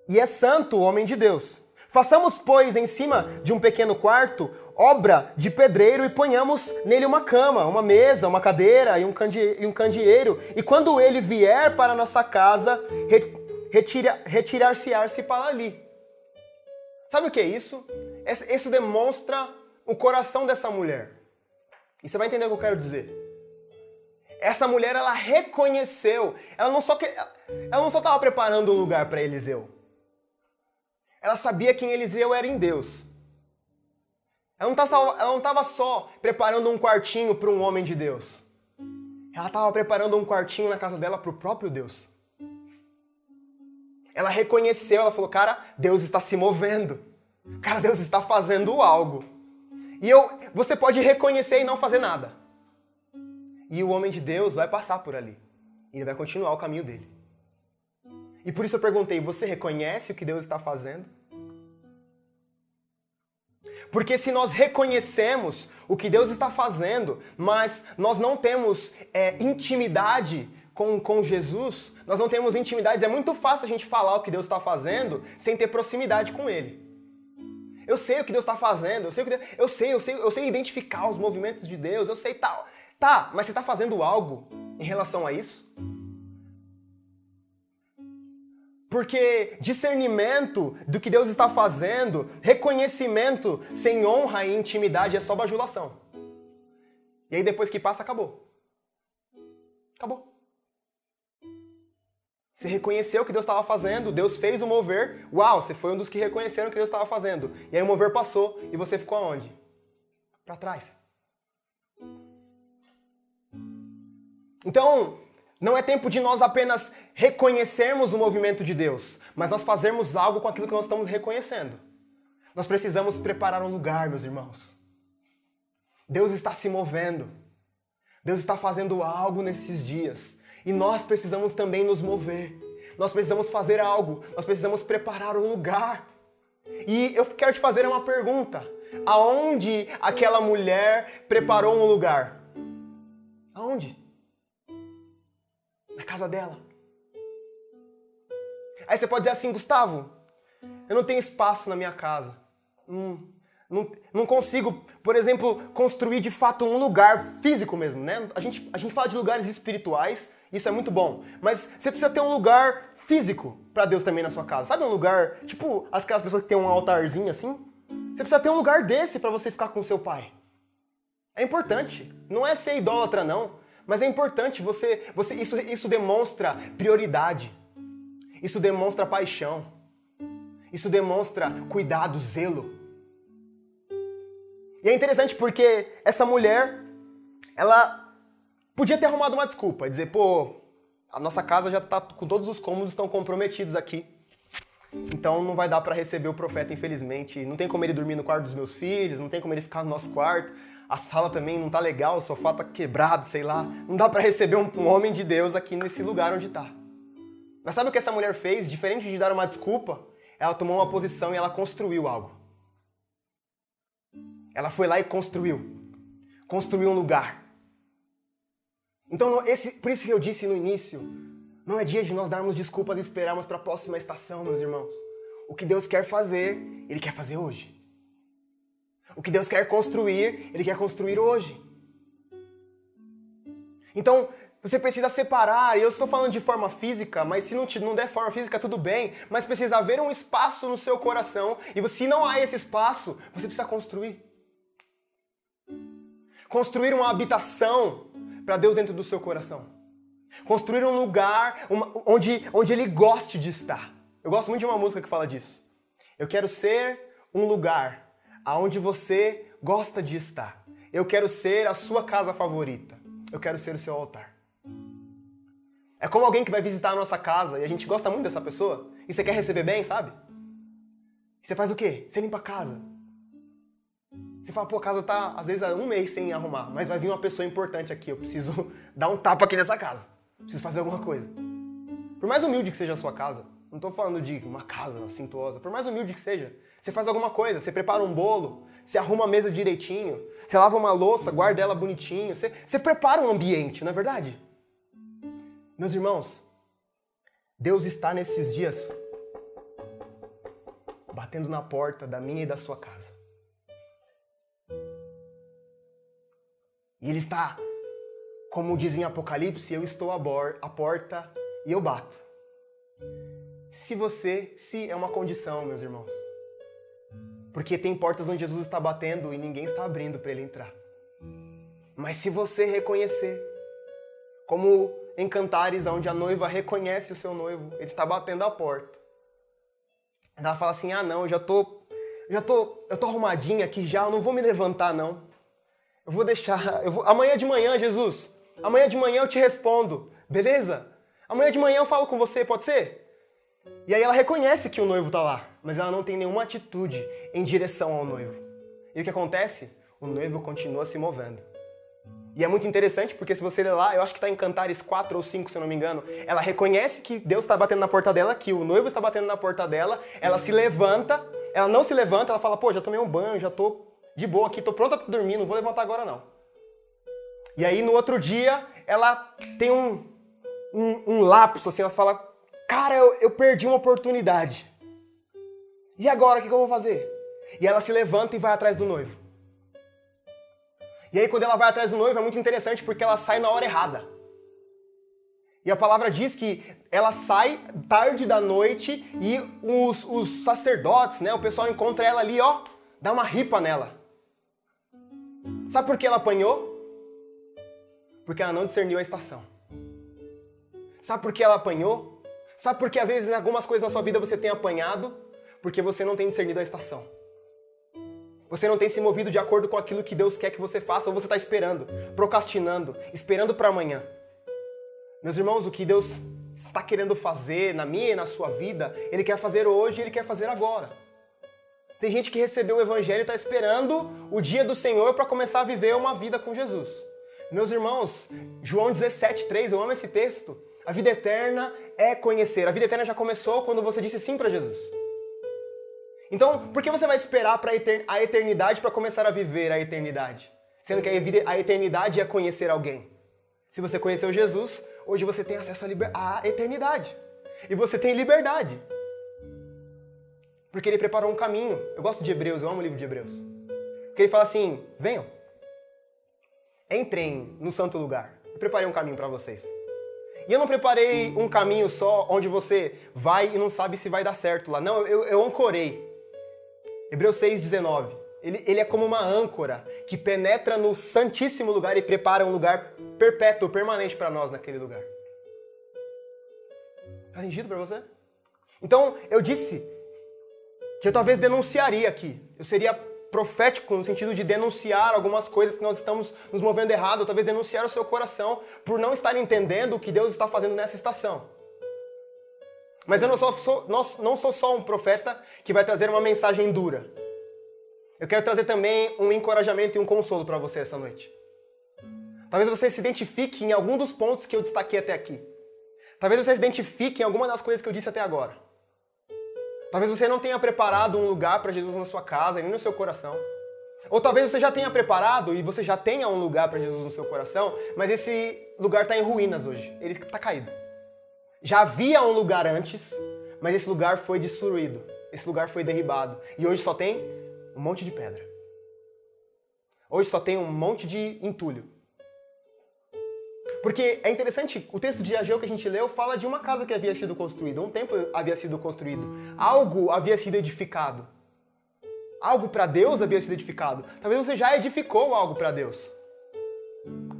E é santo o homem de Deus. Façamos, pois, em cima de um pequeno quarto, obra de pedreiro e ponhamos nele uma cama, uma mesa, uma cadeira e um, e um candeeiro. E quando ele vier para nossa casa, retira, retirar-se-se para ali. Sabe o que é isso? Isso demonstra o coração dessa mulher. E você vai entender o que eu quero dizer. Essa mulher, ela reconheceu, ela não só que, ela não só estava preparando um lugar para Eliseu. Ela sabia quem Eliseu era em Deus. Ela não estava só preparando um quartinho para um homem de Deus. Ela estava preparando um quartinho na casa dela para o próprio Deus. Ela reconheceu, ela falou: Cara, Deus está se movendo. Cara, Deus está fazendo algo. E eu, você pode reconhecer e não fazer nada. E o homem de Deus vai passar por ali. Ele vai continuar o caminho dele. E por isso eu perguntei: você reconhece o que Deus está fazendo? Porque se nós reconhecemos o que Deus está fazendo, mas nós não temos é, intimidade com, com Jesus, nós não temos intimidade, é muito fácil a gente falar o que Deus está fazendo sem ter proximidade com Ele. Eu sei o que Deus está fazendo, eu sei, Deus, eu sei, eu sei, eu sei identificar os movimentos de Deus, eu sei tal. Tá, mas você está fazendo algo em relação a isso? Porque discernimento do que Deus está fazendo, reconhecimento sem honra e intimidade é só bajulação. E aí depois que passa, acabou. Acabou. Você reconheceu o que Deus estava fazendo, Deus fez o mover. Uau, você foi um dos que reconheceram o que Deus estava fazendo. E aí o mover passou e você ficou aonde? Para trás. Então, não é tempo de nós apenas reconhecermos o movimento de Deus, mas nós fazermos algo com aquilo que nós estamos reconhecendo. Nós precisamos preparar um lugar, meus irmãos. Deus está se movendo. Deus está fazendo algo nesses dias. E nós precisamos também nos mover. Nós precisamos fazer algo. Nós precisamos preparar um lugar. E eu quero te fazer uma pergunta. Aonde aquela mulher preparou um lugar? Aonde? Casa dela. Aí você pode dizer assim, Gustavo, eu não tenho espaço na minha casa. Hum, não, não consigo, por exemplo, construir de fato um lugar físico mesmo, né? A gente, a gente fala de lugares espirituais, isso é muito bom. Mas você precisa ter um lugar físico para Deus também na sua casa. Sabe um lugar, tipo aquelas pessoas que tem um altarzinho assim? Você precisa ter um lugar desse para você ficar com seu pai. É importante. Não é ser idólatra, não. Mas é importante, você, você isso, isso demonstra prioridade. Isso demonstra paixão. Isso demonstra cuidado, zelo. E é interessante porque essa mulher, ela podia ter arrumado uma desculpa dizer, pô, a nossa casa já tá com todos os cômodos estão comprometidos aqui. Então não vai dar para receber o profeta, infelizmente. Não tem como ele dormir no quarto dos meus filhos, não tem como ele ficar no nosso quarto a sala também não tá legal, o sofá tá quebrado, sei lá. Não dá para receber um, um, homem de Deus aqui nesse lugar onde tá. Mas sabe o que essa mulher fez? Diferente de dar uma desculpa, ela tomou uma posição e ela construiu algo. Ela foi lá e construiu. Construiu um lugar. Então, esse, por isso que eu disse no início, não é dia de nós darmos desculpas e esperarmos para a próxima estação, meus irmãos. O que Deus quer fazer, Ele quer fazer hoje. O que Deus quer construir, Ele quer construir hoje. Então, você precisa separar, e eu estou falando de forma física, mas se não, te, não der forma física, tudo bem, mas precisa haver um espaço no seu coração, e se não há esse espaço, você precisa construir. Construir uma habitação para Deus dentro do seu coração. Construir um lugar uma, onde, onde Ele goste de estar. Eu gosto muito de uma música que fala disso. Eu quero ser um lugar aonde você gosta de estar. Eu quero ser a sua casa favorita. Eu quero ser o seu altar. É como alguém que vai visitar a nossa casa e a gente gosta muito dessa pessoa e você quer receber bem, sabe? você faz o quê? Você limpa a casa. Você fala, pô, a casa tá às vezes há um mês sem arrumar, mas vai vir uma pessoa importante aqui, eu preciso dar um tapa aqui nessa casa. Preciso fazer alguma coisa. Por mais humilde que seja a sua casa, Não estou falando de uma casa cintuosa, por mais humilde que seja. Você faz alguma coisa, você prepara um bolo, você arruma a mesa direitinho, você lava uma louça, guarda ela bonitinho, você, você prepara um ambiente, não é verdade? Meus irmãos, Deus está nesses dias batendo na porta da minha e da sua casa. E Ele está, como diz em Apocalipse, eu estou à porta e eu bato. Se você, se é uma condição, meus irmãos. Porque tem portas onde Jesus está batendo e ninguém está abrindo para ele entrar. Mas se você reconhecer, como em Cantares, onde a noiva reconhece o seu noivo, ele está batendo a porta. Ela fala assim: "Ah, não, eu já tô já tô, eu tô arrumadinha aqui já, eu não vou me levantar não. Eu vou deixar, eu vou, amanhã de manhã, Jesus. Amanhã de manhã eu te respondo, beleza? Amanhã de manhã eu falo com você, pode ser? E aí ela reconhece que o noivo está lá, mas ela não tem nenhuma atitude em direção ao noivo. E o que acontece? O noivo continua se movendo. E é muito interessante porque se você ler lá, eu acho que está em Cantares 4 ou 5, se eu não me engano, ela reconhece que Deus está batendo na porta dela, que o noivo está batendo na porta dela, ela se levanta, ela não se levanta, ela fala, pô, já tomei um banho, já tô de boa aqui, tô pronta para dormir, não vou levantar agora não. E aí no outro dia, ela tem um, um, um lapso, assim, ela fala, Cara, eu, eu perdi uma oportunidade. E agora, o que, que eu vou fazer? E ela se levanta e vai atrás do noivo. E aí, quando ela vai atrás do noivo, é muito interessante porque ela sai na hora errada. E a palavra diz que ela sai tarde da noite e os, os sacerdotes, né, o pessoal encontra ela ali, ó, dá uma ripa nela. Sabe por que ela apanhou? Porque ela não discerniu a estação. Sabe por que ela apanhou? Sabe por que às vezes algumas coisas na sua vida você tem apanhado? Porque você não tem discernido a estação. Você não tem se movido de acordo com aquilo que Deus quer que você faça, ou você está esperando, procrastinando, esperando para amanhã. Meus irmãos, o que Deus está querendo fazer na minha e na sua vida, Ele quer fazer hoje e Ele quer fazer agora. Tem gente que recebeu o Evangelho e está esperando o dia do Senhor para começar a viver uma vida com Jesus. Meus irmãos, João 17,3, eu amo esse texto. A vida eterna é conhecer. A vida eterna já começou quando você disse sim para Jesus. Então, por que você vai esperar para a eternidade para começar a viver a eternidade? Sendo que a eternidade é conhecer alguém. Se você conheceu Jesus, hoje você tem acesso à, à eternidade. E você tem liberdade. Porque ele preparou um caminho. Eu gosto de Hebreus, eu amo o livro de Hebreus. Porque ele fala assim: venham, entrem no santo lugar. Eu preparei um caminho para vocês. E eu não preparei um caminho só onde você vai e não sabe se vai dar certo lá. Não, eu, eu ancorei. Hebreus 6,19. Ele, ele é como uma âncora que penetra no santíssimo lugar e prepara um lugar perpétuo, permanente para nós naquele lugar. Faz para você? Então, eu disse que eu talvez denunciaria aqui. Eu seria profético no sentido de denunciar algumas coisas que nós estamos nos movendo errado, ou talvez denunciar o seu coração por não estar entendendo o que Deus está fazendo nessa estação. Mas eu não sou, sou, não sou só um profeta que vai trazer uma mensagem dura. Eu quero trazer também um encorajamento e um consolo para você essa noite. Talvez você se identifique em algum dos pontos que eu destaquei até aqui. Talvez você se identifique em alguma das coisas que eu disse até agora. Talvez você não tenha preparado um lugar para Jesus na sua casa nem no seu coração. Ou talvez você já tenha preparado e você já tenha um lugar para Jesus no seu coração, mas esse lugar está em ruínas hoje. Ele está caído. Já havia um lugar antes, mas esse lugar foi destruído. Esse lugar foi derribado. E hoje só tem um monte de pedra. Hoje só tem um monte de entulho. Porque é interessante, o texto de Ageu que a gente leu fala de uma casa que havia sido construída, um templo havia sido construído, algo havia sido edificado. Algo para Deus havia sido edificado. Talvez você já edificou algo para Deus.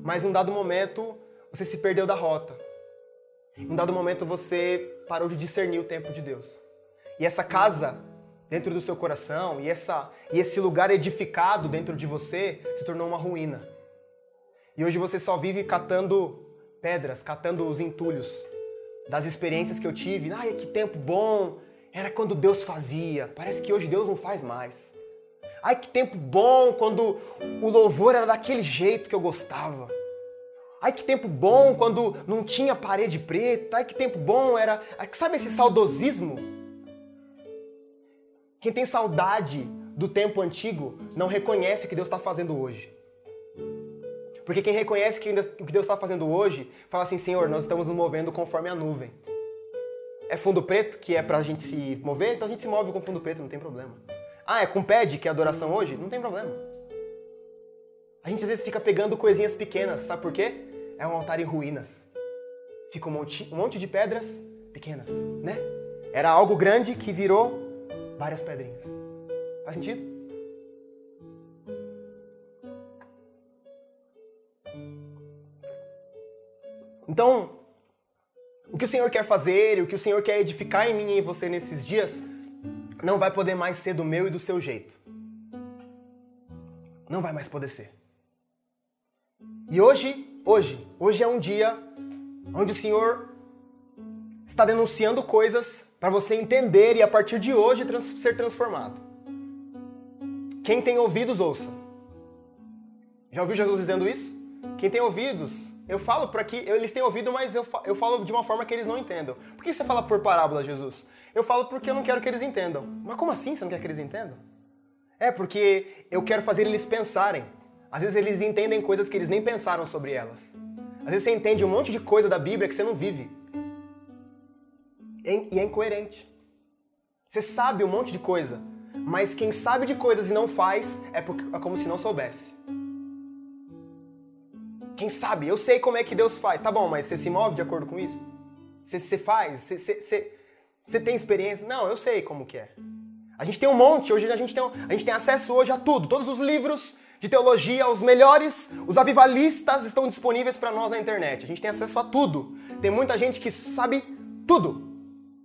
Mas em um dado momento você se perdeu da rota. Em um dado momento você parou de discernir o tempo de Deus. E essa casa dentro do seu coração e, essa, e esse lugar edificado dentro de você se tornou uma ruína. E hoje você só vive catando pedras, catando os entulhos das experiências que eu tive. Ai, que tempo bom! Era quando Deus fazia. Parece que hoje Deus não faz mais. Ai, que tempo bom quando o louvor era daquele jeito que eu gostava. Ai que tempo bom quando não tinha parede preta. Ai que tempo bom era. Sabe esse saudosismo? Quem tem saudade do tempo antigo não reconhece o que Deus está fazendo hoje. Porque quem reconhece o que Deus está fazendo hoje, fala assim: Senhor, nós estamos nos movendo conforme a nuvem. É fundo preto que é pra gente se mover, então a gente se move com fundo preto, não tem problema. Ah, é com pad que é adoração hoje? Não tem problema. A gente às vezes fica pegando coisinhas pequenas, sabe por quê? É um altar em ruínas. Fica um monte, um monte de pedras pequenas, né? Era algo grande que virou várias pedrinhas. Faz sentido? Então, o que o Senhor quer fazer, o que o Senhor quer edificar em mim e em você nesses dias, não vai poder mais ser do meu e do seu jeito. Não vai mais poder ser. E hoje, hoje, hoje é um dia onde o Senhor está denunciando coisas para você entender e a partir de hoje trans ser transformado. Quem tem ouvidos, ouça. Já ouviu Jesus dizendo isso? Quem tem ouvidos, eu falo para que eles têm ouvido, mas eu, eu falo de uma forma que eles não entendam. Por que você fala por parábola, Jesus? Eu falo porque eu não quero que eles entendam. Mas como assim você não quer que eles entendam? É porque eu quero fazer eles pensarem. Às vezes eles entendem coisas que eles nem pensaram sobre elas. Às vezes você entende um monte de coisa da Bíblia que você não vive. E é incoerente. Você sabe um monte de coisa, mas quem sabe de coisas e não faz é, porque, é como se não soubesse. Quem sabe? Eu sei como é que Deus faz. Tá bom, mas você se move de acordo com isso? Você, você faz? Você, você, você, tem experiência? Não, eu sei como que é. A gente tem um monte, hoje a gente tem, a gente tem acesso hoje a tudo. Todos os livros de teologia, os melhores, os avivalistas estão disponíveis para nós na internet. A gente tem acesso a tudo. Tem muita gente que sabe tudo.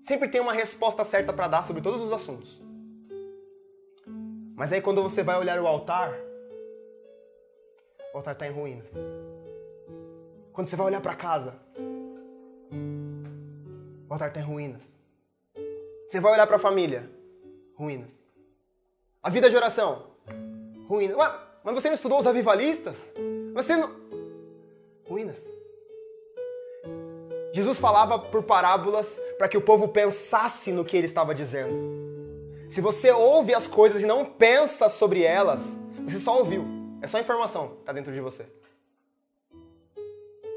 Sempre tem uma resposta certa para dar sobre todos os assuntos. Mas aí quando você vai olhar o altar, o altar está em ruínas. Quando você vai olhar para casa, o altar está em ruínas. Você vai olhar para a família, ruínas. A vida de oração, ruínas. Ué, mas você não estudou os avivalistas? Você não. Ruínas. Jesus falava por parábolas para que o povo pensasse no que ele estava dizendo. Se você ouve as coisas e não pensa sobre elas, você só ouviu. É só informação, está dentro de você.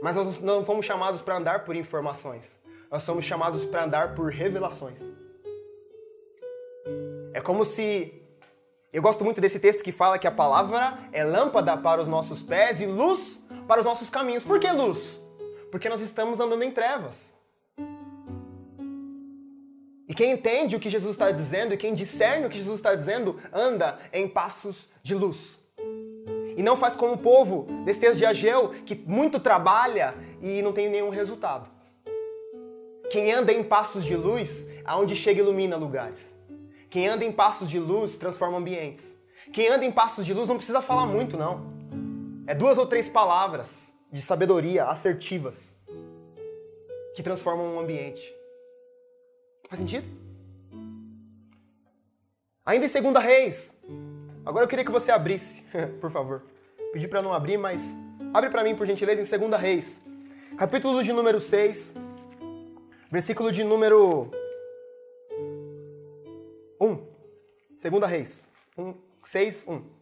Mas nós não fomos chamados para andar por informações. Nós somos chamados para andar por revelações. É como se. Eu gosto muito desse texto que fala que a palavra é lâmpada para os nossos pés e luz para os nossos caminhos. Por que luz? Porque nós estamos andando em trevas. E quem entende o que Jesus está dizendo e quem discerne o que Jesus está dizendo, anda em passos de luz. E não faz como o povo desse texto de Ageu, que muito trabalha e não tem nenhum resultado. Quem anda em passos de luz, aonde chega ilumina lugares. Quem anda em passos de luz transforma ambientes. Quem anda em passos de luz não precisa falar muito, não. É duas ou três palavras de sabedoria assertivas que transformam um ambiente. Faz sentido? Ainda em Segunda Reis, Agora eu queria que você abrisse, por favor. Pedi para não abrir, mas abre para mim, por gentileza, em 2 Reis, capítulo de número 6, versículo de número 1. 2 Reis, 1, 6, 1.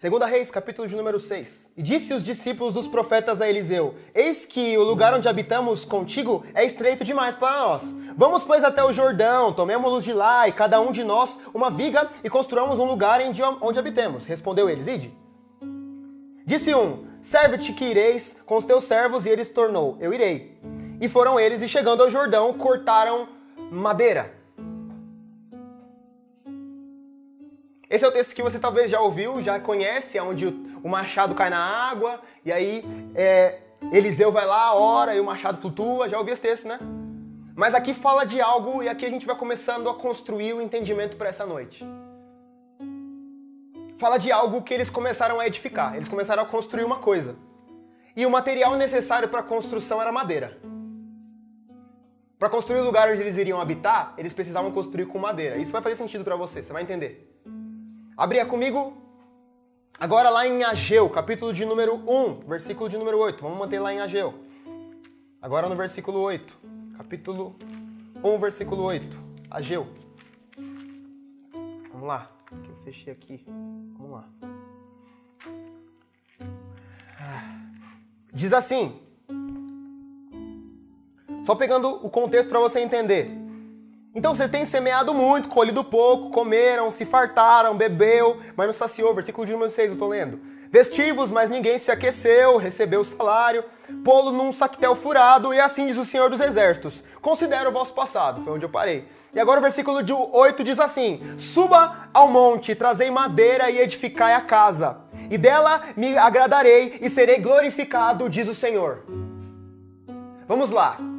Segunda Reis, capítulo de número 6. E disse os discípulos dos profetas a Eliseu: Eis que o lugar onde habitamos contigo é estreito demais para nós. Vamos, pois, até o Jordão, tomemos-los de lá, e cada um de nós uma viga, e construamos um lugar onde habitemos. Respondeu eles: Ide. Disse um: Serve-te que ireis com os teus servos, e ele tornou: Eu irei. E foram eles, e chegando ao Jordão, cortaram madeira Esse é o texto que você talvez já ouviu, já conhece, é onde o machado cai na água, e aí é, Eliseu vai lá, ora, e o machado flutua. Já ouviu esse texto, né? Mas aqui fala de algo, e aqui a gente vai começando a construir o entendimento para essa noite. Fala de algo que eles começaram a edificar, eles começaram a construir uma coisa. E o material necessário para a construção era madeira. Para construir o lugar onde eles iriam habitar, eles precisavam construir com madeira. Isso vai fazer sentido para você, você vai entender. Abria comigo Agora lá em Ageu, capítulo de número 1, versículo de número 8. Vamos manter lá em Ageu. Agora no versículo 8. Capítulo 1, versículo 8. Ageu. Vamos lá. Que eu fechei aqui. Vamos lá. Diz assim. Só pegando o contexto para você entender. Então você tem semeado muito, colhido pouco, comeram, se fartaram, bebeu, mas não saciou. Versículo de número 6, eu tô lendo. Vestivos, mas ninguém se aqueceu, recebeu o salário, pô-lo num saquetel furado, e assim diz o Senhor dos Exércitos. Considera o vosso passado, foi onde eu parei. E agora o versículo de 8 diz assim: Suba ao monte, trazei madeira e edificai a casa, e dela me agradarei e serei glorificado, diz o Senhor. Vamos lá.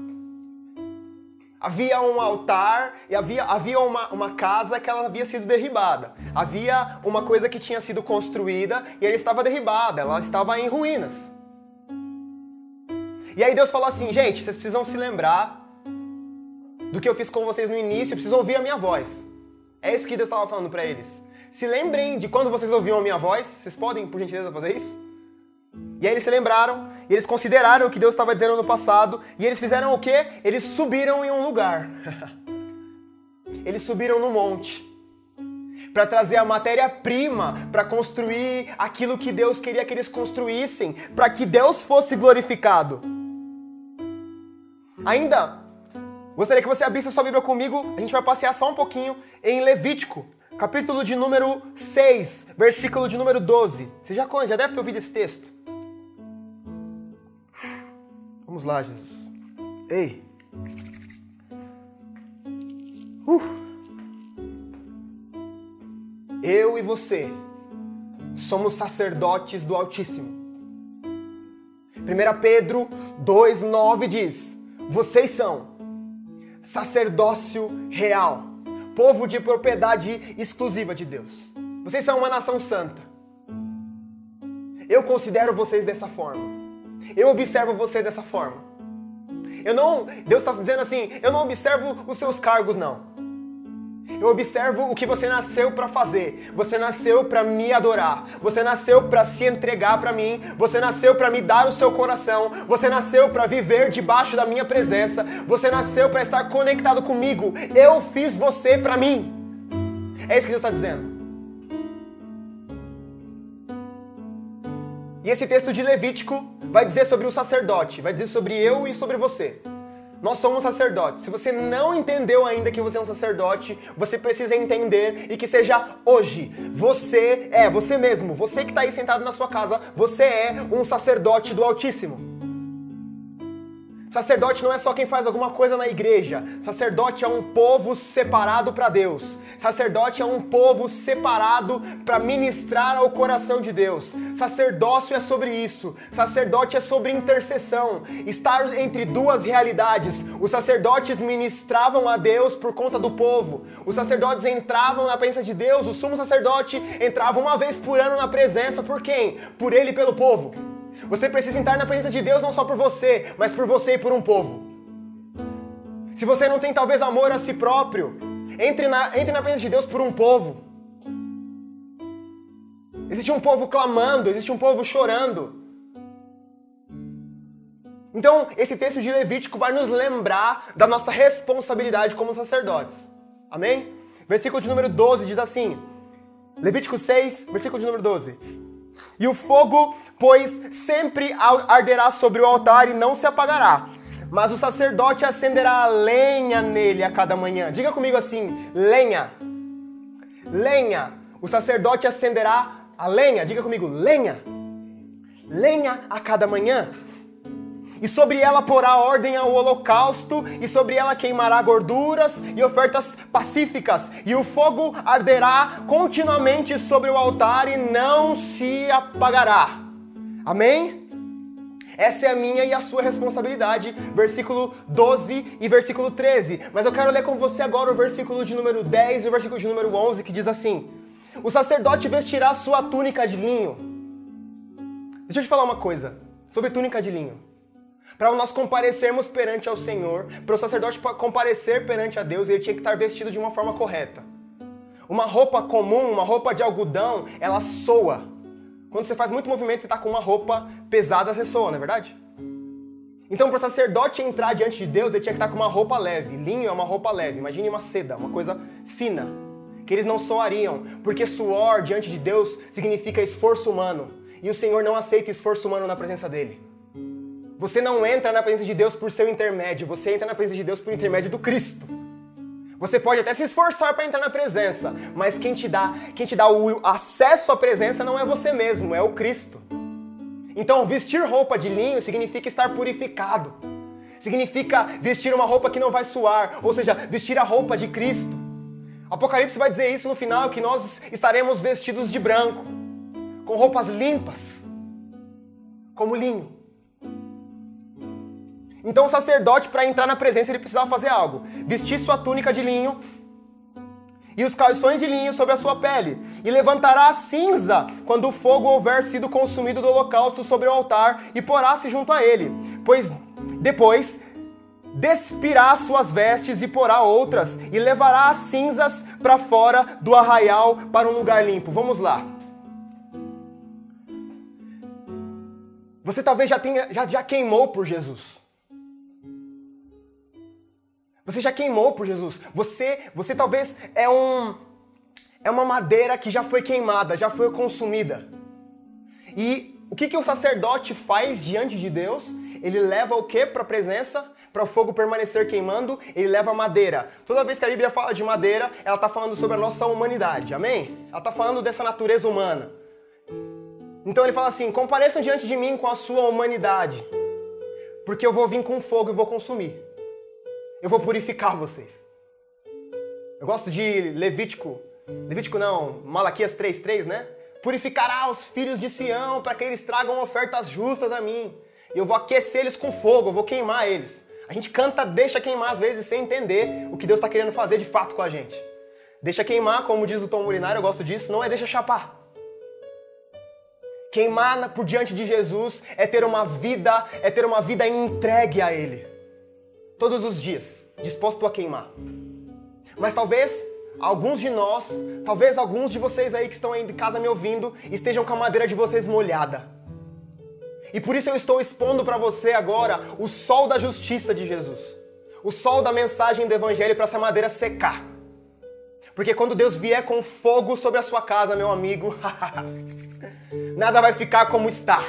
Havia um altar e havia, havia uma, uma casa que ela havia sido derribada. Havia uma coisa que tinha sido construída e ela estava derribada, ela estava em ruínas. E aí Deus falou assim: gente, vocês precisam se lembrar do que eu fiz com vocês no início, precisam ouvir a minha voz. É isso que Deus estava falando para eles. Se lembrem de quando vocês ouviam a minha voz. Vocês podem, por gentileza, fazer isso? E aí eles se lembraram, e eles consideraram o que Deus estava dizendo no passado, e eles fizeram o quê? Eles subiram em um lugar. eles subiram no monte para trazer a matéria-prima para construir aquilo que Deus queria que eles construíssem, para que Deus fosse glorificado. Ainda gostaria que você abrisse sua Bíblia comigo, a gente vai passear só um pouquinho em Levítico, capítulo de número 6, versículo de número 12. Você já, já deve ter ouvido esse texto. Vamos lá, Jesus. Ei. Uh. Eu e você somos sacerdotes do Altíssimo. 1 Pedro 2,9 diz: Vocês são sacerdócio real, povo de propriedade exclusiva de Deus. Vocês são uma nação santa. Eu considero vocês dessa forma. Eu observo você dessa forma. Eu não, Deus está dizendo assim, eu não observo os seus cargos não. Eu observo o que você nasceu para fazer. Você nasceu para me adorar. Você nasceu para se entregar para mim. Você nasceu para me dar o seu coração. Você nasceu para viver debaixo da minha presença. Você nasceu para estar conectado comigo. Eu fiz você para mim. É isso que Deus está dizendo. E esse texto de Levítico vai dizer sobre o sacerdote, vai dizer sobre eu e sobre você. Nós somos sacerdotes. Se você não entendeu ainda que você é um sacerdote, você precisa entender e que seja hoje. Você é, você mesmo, você que está aí sentado na sua casa, você é um sacerdote do Altíssimo. Sacerdote não é só quem faz alguma coisa na igreja. Sacerdote é um povo separado para Deus. Sacerdote é um povo separado para ministrar ao coração de Deus. Sacerdócio é sobre isso. Sacerdote é sobre intercessão. Estar entre duas realidades. Os sacerdotes ministravam a Deus por conta do povo. Os sacerdotes entravam na presença de Deus. O sumo sacerdote entrava uma vez por ano na presença por quem? Por ele e pelo povo. Você precisa entrar na presença de Deus não só por você, mas por você e por um povo. Se você não tem talvez amor a si próprio, entre na, entre na presença de Deus por um povo. Existe um povo clamando, existe um povo chorando. Então, esse texto de Levítico vai nos lembrar da nossa responsabilidade como sacerdotes. Amém? Versículo de número 12 diz assim: Levítico 6, versículo de número 12. E o fogo, pois, sempre arderá sobre o altar e não se apagará. Mas o sacerdote acenderá a lenha nele a cada manhã. Diga comigo assim: lenha. Lenha. O sacerdote acenderá a lenha. Diga comigo: lenha. Lenha a cada manhã e sobre ela porá ordem ao holocausto, e sobre ela queimará gorduras e ofertas pacíficas, e o fogo arderá continuamente sobre o altar e não se apagará. Amém? Essa é a minha e a sua responsabilidade. Versículo 12 e versículo 13. Mas eu quero ler com você agora o versículo de número 10 e o versículo de número 11, que diz assim: O sacerdote vestirá sua túnica de linho. Deixa eu te falar uma coisa sobre túnica de linho para nós comparecermos perante ao Senhor, para o sacerdote comparecer perante a Deus, ele tinha que estar vestido de uma forma correta. Uma roupa comum, uma roupa de algodão, ela soa. Quando você faz muito movimento e está com uma roupa pesada, você soa, não é verdade? Então, para o sacerdote entrar diante de Deus, ele tinha que estar com uma roupa leve. Linho é uma roupa leve. Imagine uma seda, uma coisa fina. Que eles não soariam, porque suor diante de Deus significa esforço humano. E o Senhor não aceita esforço humano na presença dele. Você não entra na presença de Deus por seu intermédio, você entra na presença de Deus por intermédio do Cristo. Você pode até se esforçar para entrar na presença, mas quem te dá, quem te dá o acesso à presença não é você mesmo, é o Cristo. Então, vestir roupa de linho significa estar purificado. Significa vestir uma roupa que não vai suar, ou seja, vestir a roupa de Cristo. Apocalipse vai dizer isso no final que nós estaremos vestidos de branco, com roupas limpas, como linho. Então o sacerdote, para entrar na presença, ele precisava fazer algo: vestir sua túnica de linho e os calções de linho sobre a sua pele, e levantará a cinza quando o fogo houver sido consumido do holocausto sobre o altar, e porá-se junto a ele. Pois depois despirá suas vestes e porá outras, e levará as cinzas para fora do arraial para um lugar limpo. Vamos lá. Você talvez já tenha já, já queimou por Jesus. Você já queimou por Jesus. Você, você talvez é um é uma madeira que já foi queimada, já foi consumida. E o que, que o sacerdote faz diante de Deus? Ele leva o que para a presença? Para o fogo permanecer queimando, ele leva madeira. Toda vez que a Bíblia fala de madeira, ela está falando sobre a nossa humanidade, amém? Ela está falando dessa natureza humana. Então ele fala assim: compareçam diante de mim com a sua humanidade, porque eu vou vir com fogo e vou consumir eu vou purificar vocês. Eu gosto de Levítico, Levítico não, Malaquias 3:3, né? Purificará os filhos de Sião para que eles tragam ofertas justas a mim. E eu vou aquecer eles com fogo, eu vou queimar eles. A gente canta deixa queimar às vezes sem entender o que Deus está querendo fazer de fato com a gente. Deixa queimar, como diz o Tom Molinário, eu gosto disso, não é deixa chapar. Queimar por diante de Jesus é ter uma vida, é ter uma vida entregue a Ele todos os dias, disposto a queimar. Mas talvez alguns de nós, talvez alguns de vocês aí que estão aí de casa me ouvindo, estejam com a madeira de vocês molhada. E por isso eu estou expondo para você agora o sol da justiça de Jesus. O sol da mensagem do evangelho para essa madeira secar. Porque quando Deus vier com fogo sobre a sua casa, meu amigo, nada vai ficar como está.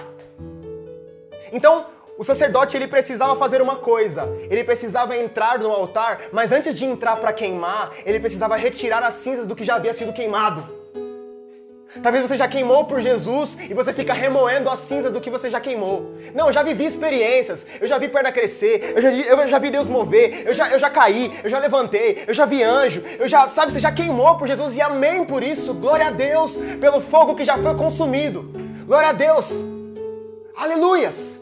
Então, o sacerdote ele precisava fazer uma coisa. Ele precisava entrar no altar, mas antes de entrar para queimar, ele precisava retirar as cinzas do que já havia sido queimado. Talvez você já queimou por Jesus e você fica remoendo as cinzas do que você já queimou. Não, eu já vivi experiências, eu já vi perna crescer, eu já, eu já vi Deus mover, eu já, eu já caí, eu já levantei, eu já vi anjo, eu já, sabe, você já queimou por Jesus e amém por isso. Glória a Deus pelo fogo que já foi consumido. Glória a Deus. Aleluias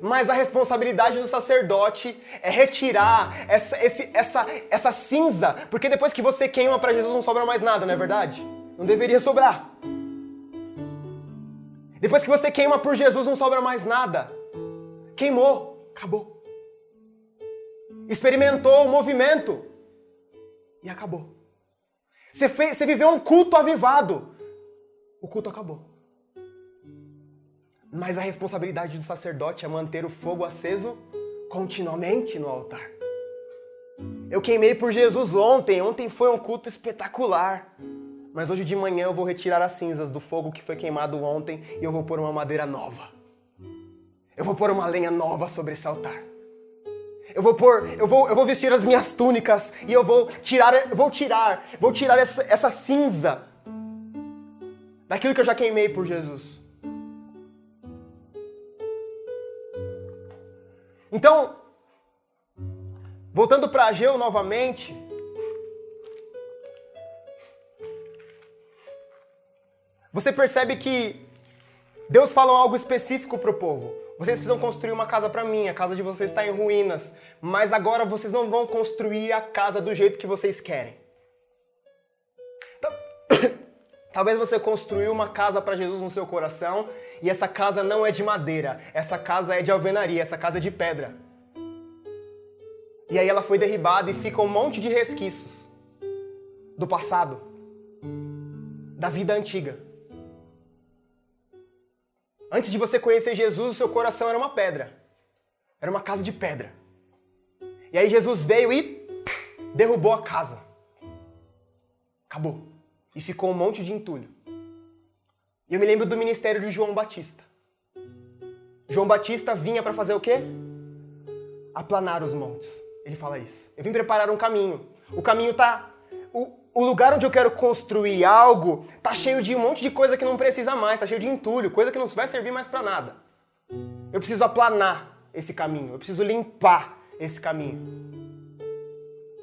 mas a responsabilidade do sacerdote é retirar essa, esse, essa, essa cinza, porque depois que você queima para Jesus não sobra mais nada, não é verdade? Não deveria sobrar. Depois que você queima por Jesus não sobra mais nada. Queimou, acabou. Experimentou o movimento e acabou. Você, fez, você viveu um culto avivado. O culto acabou. Mas a responsabilidade do sacerdote é manter o fogo aceso continuamente no altar. Eu queimei por Jesus ontem, ontem foi um culto espetacular. Mas hoje de manhã eu vou retirar as cinzas do fogo que foi queimado ontem e eu vou pôr uma madeira nova. Eu vou pôr uma lenha nova sobre esse altar. Eu vou pôr, eu vou, eu vou vestir as minhas túnicas e eu vou tirar, vou tirar, vou tirar essa, essa cinza daquilo que eu já queimei por Jesus. Então, voltando para Ageu novamente, você percebe que Deus fala algo específico para o povo. Vocês precisam construir uma casa para mim, a casa de vocês está em ruínas, mas agora vocês não vão construir a casa do jeito que vocês querem. Talvez você construiu uma casa para Jesus no seu coração e essa casa não é de madeira, essa casa é de alvenaria, essa casa é de pedra. E aí ela foi derribada e fica um monte de resquícios do passado, da vida antiga. Antes de você conhecer Jesus, o seu coração era uma pedra. Era uma casa de pedra. E aí Jesus veio e derrubou a casa. Acabou. E ficou um monte de entulho. E eu me lembro do ministério de João Batista. João Batista vinha para fazer o quê? Aplanar os montes. Ele fala isso. Eu vim preparar um caminho. O caminho tá. O, o lugar onde eu quero construir algo tá cheio de um monte de coisa que não precisa mais, tá cheio de entulho, coisa que não vai servir mais para nada. Eu preciso aplanar esse caminho, eu preciso limpar esse caminho.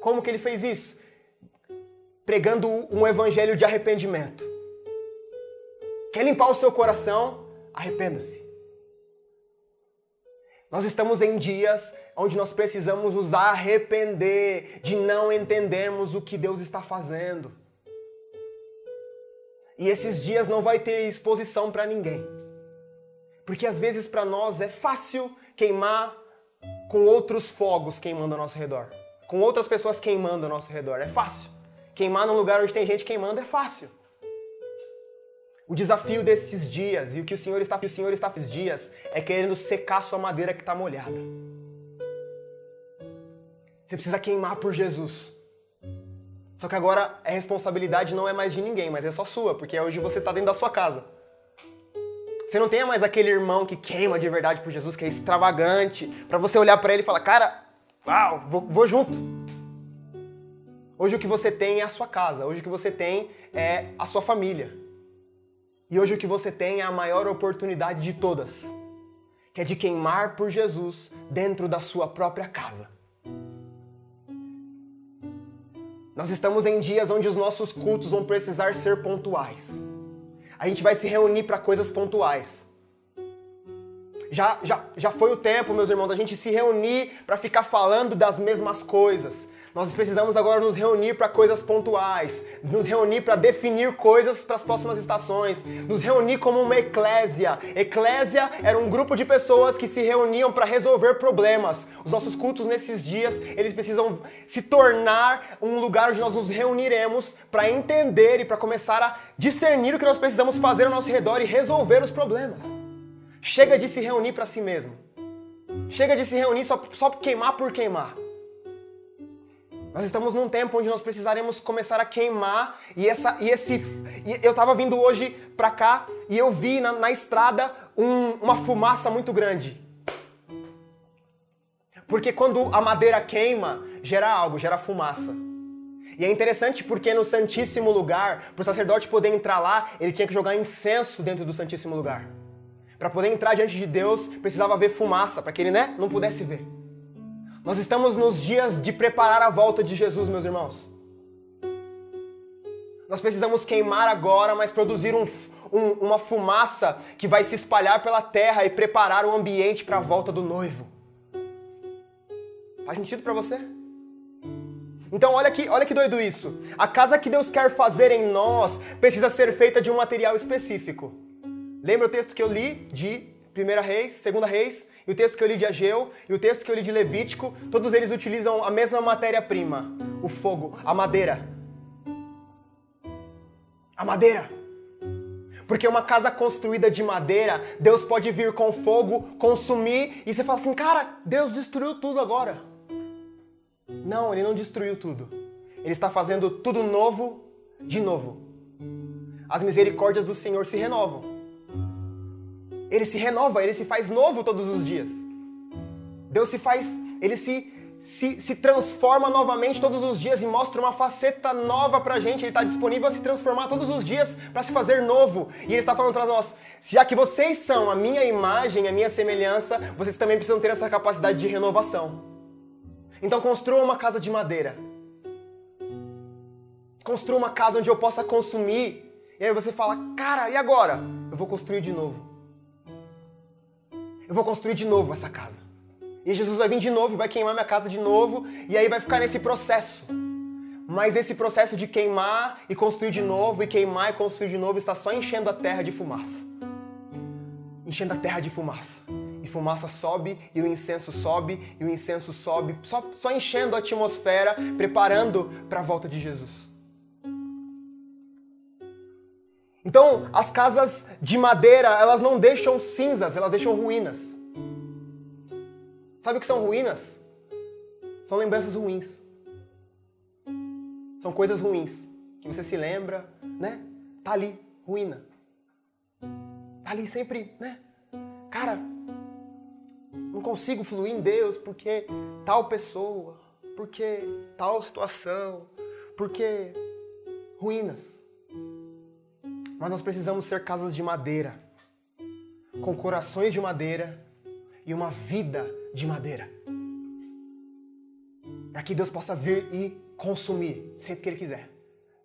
Como que ele fez isso? Pregando um evangelho de arrependimento. Quer limpar o seu coração? Arrependa-se. Nós estamos em dias onde nós precisamos nos arrepender de não entendermos o que Deus está fazendo. E esses dias não vai ter exposição para ninguém. Porque às vezes para nós é fácil queimar com outros fogos queimando ao nosso redor. Com outras pessoas queimando ao nosso redor. É fácil. Queimar num lugar onde tem gente queimando é fácil. O desafio desses dias e o que o Senhor está, o Senhor está esses dias é querendo secar sua madeira que está molhada. Você precisa queimar por Jesus. Só que agora a responsabilidade não é mais de ninguém, mas é só sua, porque hoje você está dentro da sua casa. Você não tem mais aquele irmão que queima de verdade por Jesus, que é extravagante, para você olhar para ele e falar, cara, uau, vou, vou junto. Hoje o que você tem é a sua casa, hoje o que você tem é a sua família. E hoje o que você tem é a maior oportunidade de todas, que é de queimar por Jesus dentro da sua própria casa. Nós estamos em dias onde os nossos cultos vão precisar ser pontuais. A gente vai se reunir para coisas pontuais. Já, já, já foi o tempo, meus irmãos, da gente se reunir para ficar falando das mesmas coisas, nós precisamos agora nos reunir para coisas pontuais, nos reunir para definir coisas para as próximas estações, nos reunir como uma eclésia. Eclésia era um grupo de pessoas que se reuniam para resolver problemas. Os nossos cultos nesses dias, eles precisam se tornar um lugar onde nós nos reuniremos para entender e para começar a discernir o que nós precisamos fazer ao nosso redor e resolver os problemas. Chega de se reunir para si mesmo. Chega de se reunir só, só queimar por queimar. Nós estamos num tempo onde nós precisaremos começar a queimar e essa e esse e eu estava vindo hoje para cá e eu vi na, na estrada um, uma fumaça muito grande. Porque quando a madeira queima, gera algo, gera fumaça. E é interessante porque no Santíssimo Lugar, para o sacerdote poder entrar lá, ele tinha que jogar incenso dentro do Santíssimo Lugar. Para poder entrar diante de Deus, precisava haver fumaça, para que ele né, não pudesse ver. Nós estamos nos dias de preparar a volta de Jesus, meus irmãos. Nós precisamos queimar agora, mas produzir um, um, uma fumaça que vai se espalhar pela terra e preparar o ambiente para a volta do noivo. Faz sentido para você? Então olha que, olha que doido isso. A casa que Deus quer fazer em nós precisa ser feita de um material específico. Lembra o texto que eu li de 1 Reis, 2 Reis? E o texto que eu li de Ageu, e o texto que eu li de Levítico, todos eles utilizam a mesma matéria-prima: o fogo, a madeira. A madeira. Porque uma casa construída de madeira, Deus pode vir com fogo, consumir, e você fala assim, cara, Deus destruiu tudo agora. Não, Ele não destruiu tudo. Ele está fazendo tudo novo de novo. As misericórdias do Senhor se renovam. Ele se renova, ele se faz novo todos os dias. Deus se faz, ele se, se, se transforma novamente todos os dias e mostra uma faceta nova pra gente. Ele está disponível a se transformar todos os dias para se fazer novo. E ele está falando para nós: já que vocês são a minha imagem, a minha semelhança, vocês também precisam ter essa capacidade de renovação. Então construa uma casa de madeira. Construa uma casa onde eu possa consumir. E aí você fala, cara, e agora? Eu vou construir de novo eu vou construir de novo essa casa. E Jesus vai vir de novo, vai queimar minha casa de novo, e aí vai ficar nesse processo. Mas esse processo de queimar e construir de novo, e queimar e construir de novo, está só enchendo a terra de fumaça. Enchendo a terra de fumaça. E fumaça sobe, e o incenso sobe, e o incenso sobe, só, só enchendo a atmosfera, preparando para a volta de Jesus. Então, as casas de madeira, elas não deixam cinzas, elas deixam ruínas. Sabe o que são ruínas? São lembranças ruins. São coisas ruins que você se lembra, né? Tá ali, ruína. Tá ali sempre, né? Cara, não consigo fluir em Deus porque tal pessoa, porque tal situação, porque ruínas. Mas nós precisamos ser casas de madeira, com corações de madeira e uma vida de madeira. Para que Deus possa vir e consumir sempre que Ele quiser.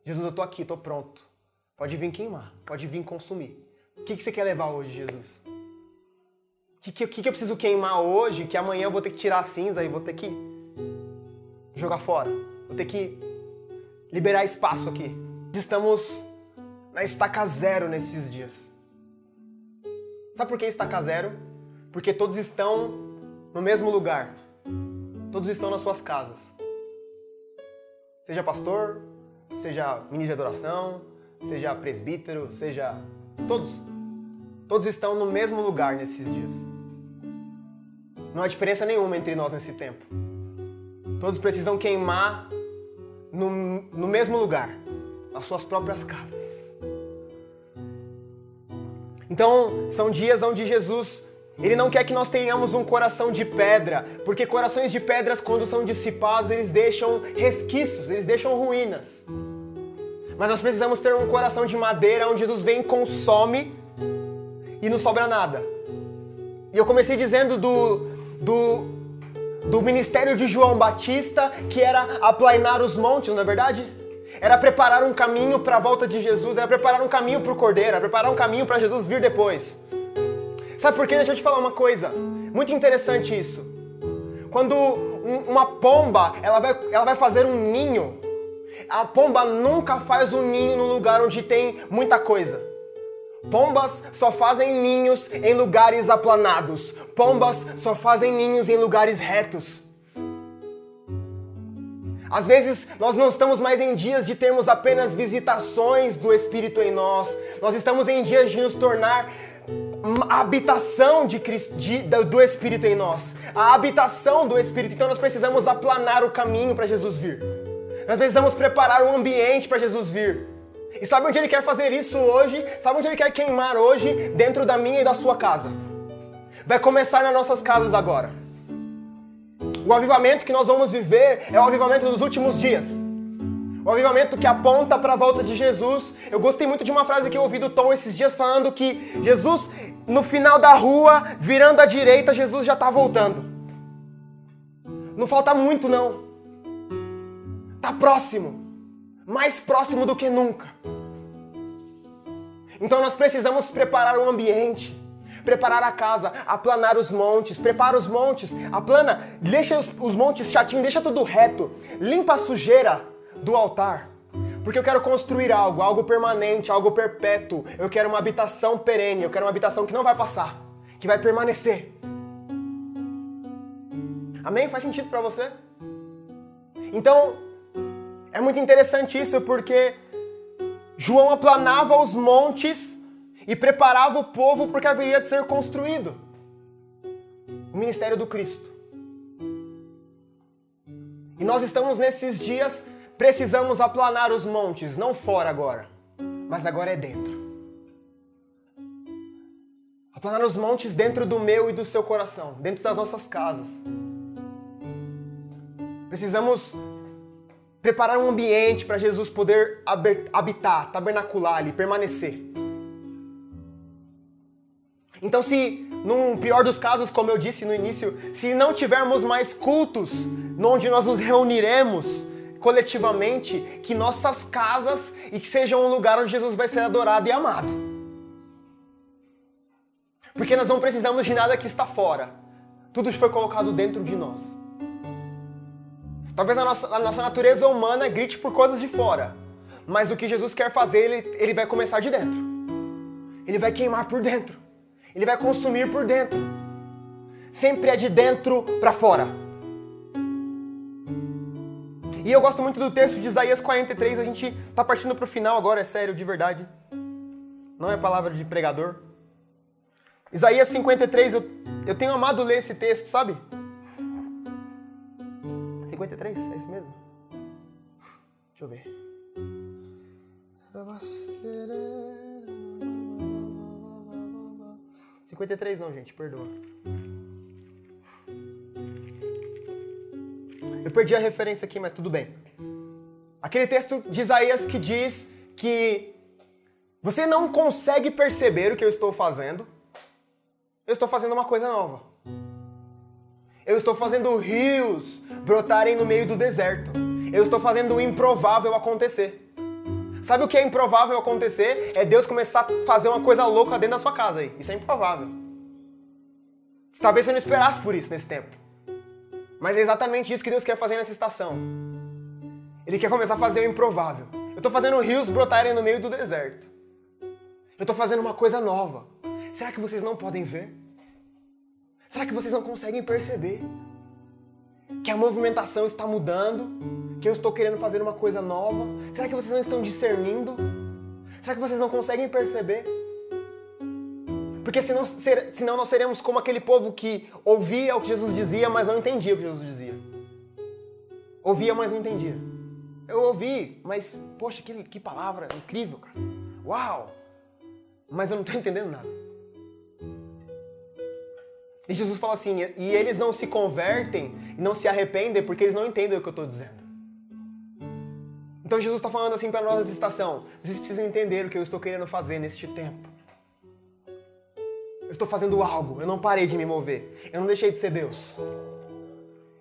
Jesus, eu estou aqui, estou pronto. Pode vir queimar, pode vir consumir. O que, que você quer levar hoje, Jesus? O que, que, que eu preciso queimar hoje que amanhã eu vou ter que tirar a cinza e vou ter que jogar fora? Vou ter que liberar espaço aqui. Estamos na estaca zero nesses dias. Sabe por que estaca zero? Porque todos estão no mesmo lugar. Todos estão nas suas casas. Seja pastor, seja ministro de adoração, seja presbítero, seja. Todos. Todos estão no mesmo lugar nesses dias. Não há diferença nenhuma entre nós nesse tempo. Todos precisam queimar no, no mesmo lugar, nas suas próprias casas. Então, são dias onde Jesus ele não quer que nós tenhamos um coração de pedra, porque corações de pedras, quando são dissipados, eles deixam resquícios, eles deixam ruínas. Mas nós precisamos ter um coração de madeira, onde Jesus vem, consome e não sobra nada. E eu comecei dizendo do, do, do ministério de João Batista, que era aplainar os montes, não é verdade? Era preparar um caminho para a volta de Jesus, era preparar um caminho para o Cordeiro, era preparar um caminho para Jesus vir depois. Sabe por quê? Deixa eu te falar uma coisa. Muito interessante isso. Quando um, uma pomba ela vai, ela vai fazer um ninho, a pomba nunca faz um ninho no lugar onde tem muita coisa. Pombas só fazem ninhos em lugares aplanados. Pombas só fazem ninhos em lugares retos. Às vezes nós não estamos mais em dias de termos apenas visitações do Espírito em nós. Nós estamos em dias de nos tornar a habitação de de, do Espírito em nós, a habitação do Espírito. Então nós precisamos aplanar o caminho para Jesus vir. Nós precisamos preparar o ambiente para Jesus vir. E sabe onde ele quer fazer isso hoje? Sabe onde ele quer queimar hoje? Dentro da minha e da sua casa. Vai começar nas nossas casas agora. O avivamento que nós vamos viver é o avivamento dos últimos dias. O avivamento que aponta para a volta de Jesus. Eu gostei muito de uma frase que eu ouvi do Tom esses dias falando que Jesus, no final da rua, virando à direita, Jesus já está voltando. Não falta muito, não. Está próximo. Mais próximo do que nunca. Então nós precisamos preparar o ambiente preparar a casa, aplanar os montes, prepara os montes, aplana, deixa os, os montes chatinhos, deixa tudo reto, limpa a sujeira, do altar. Porque eu quero construir algo, algo permanente, algo perpétuo. Eu quero uma habitação perene, eu quero uma habitação que não vai passar, que vai permanecer. Amém? Faz sentido para você? Então, é muito interessante isso porque João aplanava os montes e preparava o povo porque haveria de ser construído o ministério do Cristo. E nós estamos nesses dias Precisamos aplanar os montes, não fora agora, mas agora é dentro. Aplanar os montes dentro do meu e do seu coração, dentro das nossas casas. Precisamos preparar um ambiente para Jesus poder habitar, tabernacular ali, permanecer. Então, se num pior dos casos, como eu disse no início, se não tivermos mais cultos onde nós nos reuniremos, coletivamente que nossas casas e que sejam um lugar onde Jesus vai ser adorado e amado. Porque nós não precisamos de nada que está fora. Tudo foi colocado dentro de nós. Talvez a nossa, a nossa natureza humana grite por coisas de fora. Mas o que Jesus quer fazer, ele, ele vai começar de dentro. Ele vai queimar por dentro. Ele vai consumir por dentro. Sempre é de dentro para fora. E eu gosto muito do texto de Isaías 43, a gente tá partindo pro final agora, é sério, de verdade. Não é palavra de pregador. Isaías 53, eu, eu tenho amado ler esse texto, sabe? 53, é isso mesmo? Deixa eu ver. 53 não, gente, perdoa. Eu perdi a referência aqui, mas tudo bem. Aquele texto de Isaías que diz que você não consegue perceber o que eu estou fazendo. Eu estou fazendo uma coisa nova. Eu estou fazendo rios brotarem no meio do deserto. Eu estou fazendo o improvável acontecer. Sabe o que é improvável acontecer? É Deus começar a fazer uma coisa louca dentro da sua casa aí. Isso é improvável. Talvez você não esperasse por isso nesse tempo. Mas é exatamente isso que Deus quer fazer nessa estação. Ele quer começar a fazer o improvável. Eu estou fazendo rios brotarem no meio do deserto. Eu estou fazendo uma coisa nova. Será que vocês não podem ver? Será que vocês não conseguem perceber? Que a movimentação está mudando? Que eu estou querendo fazer uma coisa nova? Será que vocês não estão discernindo? Será que vocês não conseguem perceber? Porque senão, senão nós seremos como aquele povo que ouvia o que Jesus dizia, mas não entendia o que Jesus dizia. Ouvia, mas não entendia. Eu ouvi, mas, poxa, que, que palavra incrível, cara. Uau! Mas eu não estou entendendo nada. E Jesus fala assim: e eles não se convertem não se arrependem porque eles não entendem o que eu estou dizendo. Então Jesus está falando assim para nós nessa estação: vocês precisam entender o que eu estou querendo fazer neste tempo. Eu estou fazendo algo, eu não parei de me mover. Eu não deixei de ser Deus.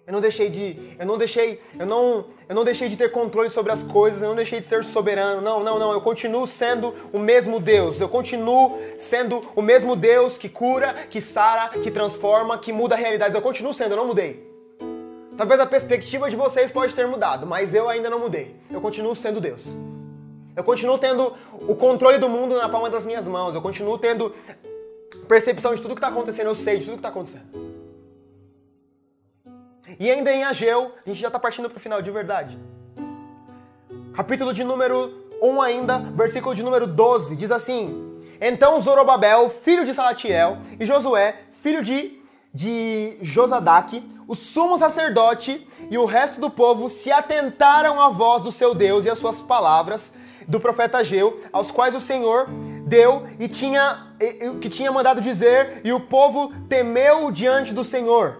Eu não deixei de, eu não deixei, eu não, eu não deixei de ter controle sobre as coisas, eu não deixei de ser soberano. Não, não, não, eu continuo sendo o mesmo Deus. Eu continuo sendo o mesmo Deus que cura, que sara, que transforma, que muda realidades. Eu continuo sendo, eu não mudei. Talvez a perspectiva de vocês pode ter mudado, mas eu ainda não mudei. Eu continuo sendo Deus. Eu continuo tendo o controle do mundo na palma das minhas mãos. Eu continuo tendo percepção de tudo que está acontecendo. Eu sei de tudo que está acontecendo. E ainda em Ageu, a gente já está partindo para o final de verdade. Capítulo de número 1 ainda, versículo de número 12, diz assim: Então Zorobabel, filho de Salatiel, e Josué, filho de, de Josadaque, o sumo sacerdote e o resto do povo se atentaram à voz do seu Deus e às suas palavras do profeta Ageu, aos quais o Senhor deu e tinha que tinha mandado dizer, e o povo temeu diante do Senhor.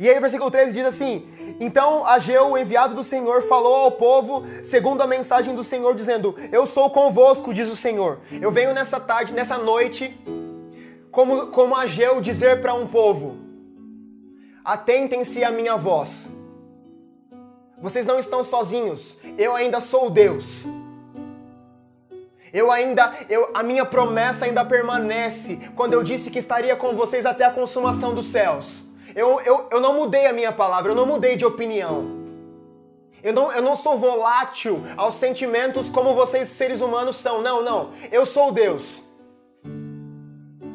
E aí o versículo 13 diz assim: Então Ageu, o enviado do Senhor, falou ao povo segundo a mensagem do Senhor, dizendo: Eu sou convosco, diz o Senhor. Eu venho nessa tarde, nessa noite, como, como Ageu dizer para um povo: Atentem-se à minha voz. Vocês não estão sozinhos. Eu ainda sou Deus. Eu ainda, eu, a minha promessa ainda permanece quando eu disse que estaria com vocês até a consumação dos céus. Eu, eu, eu não mudei a minha palavra, eu não mudei de opinião. Eu não, eu não sou volátil aos sentimentos como vocês seres humanos são. Não, não. Eu sou Deus.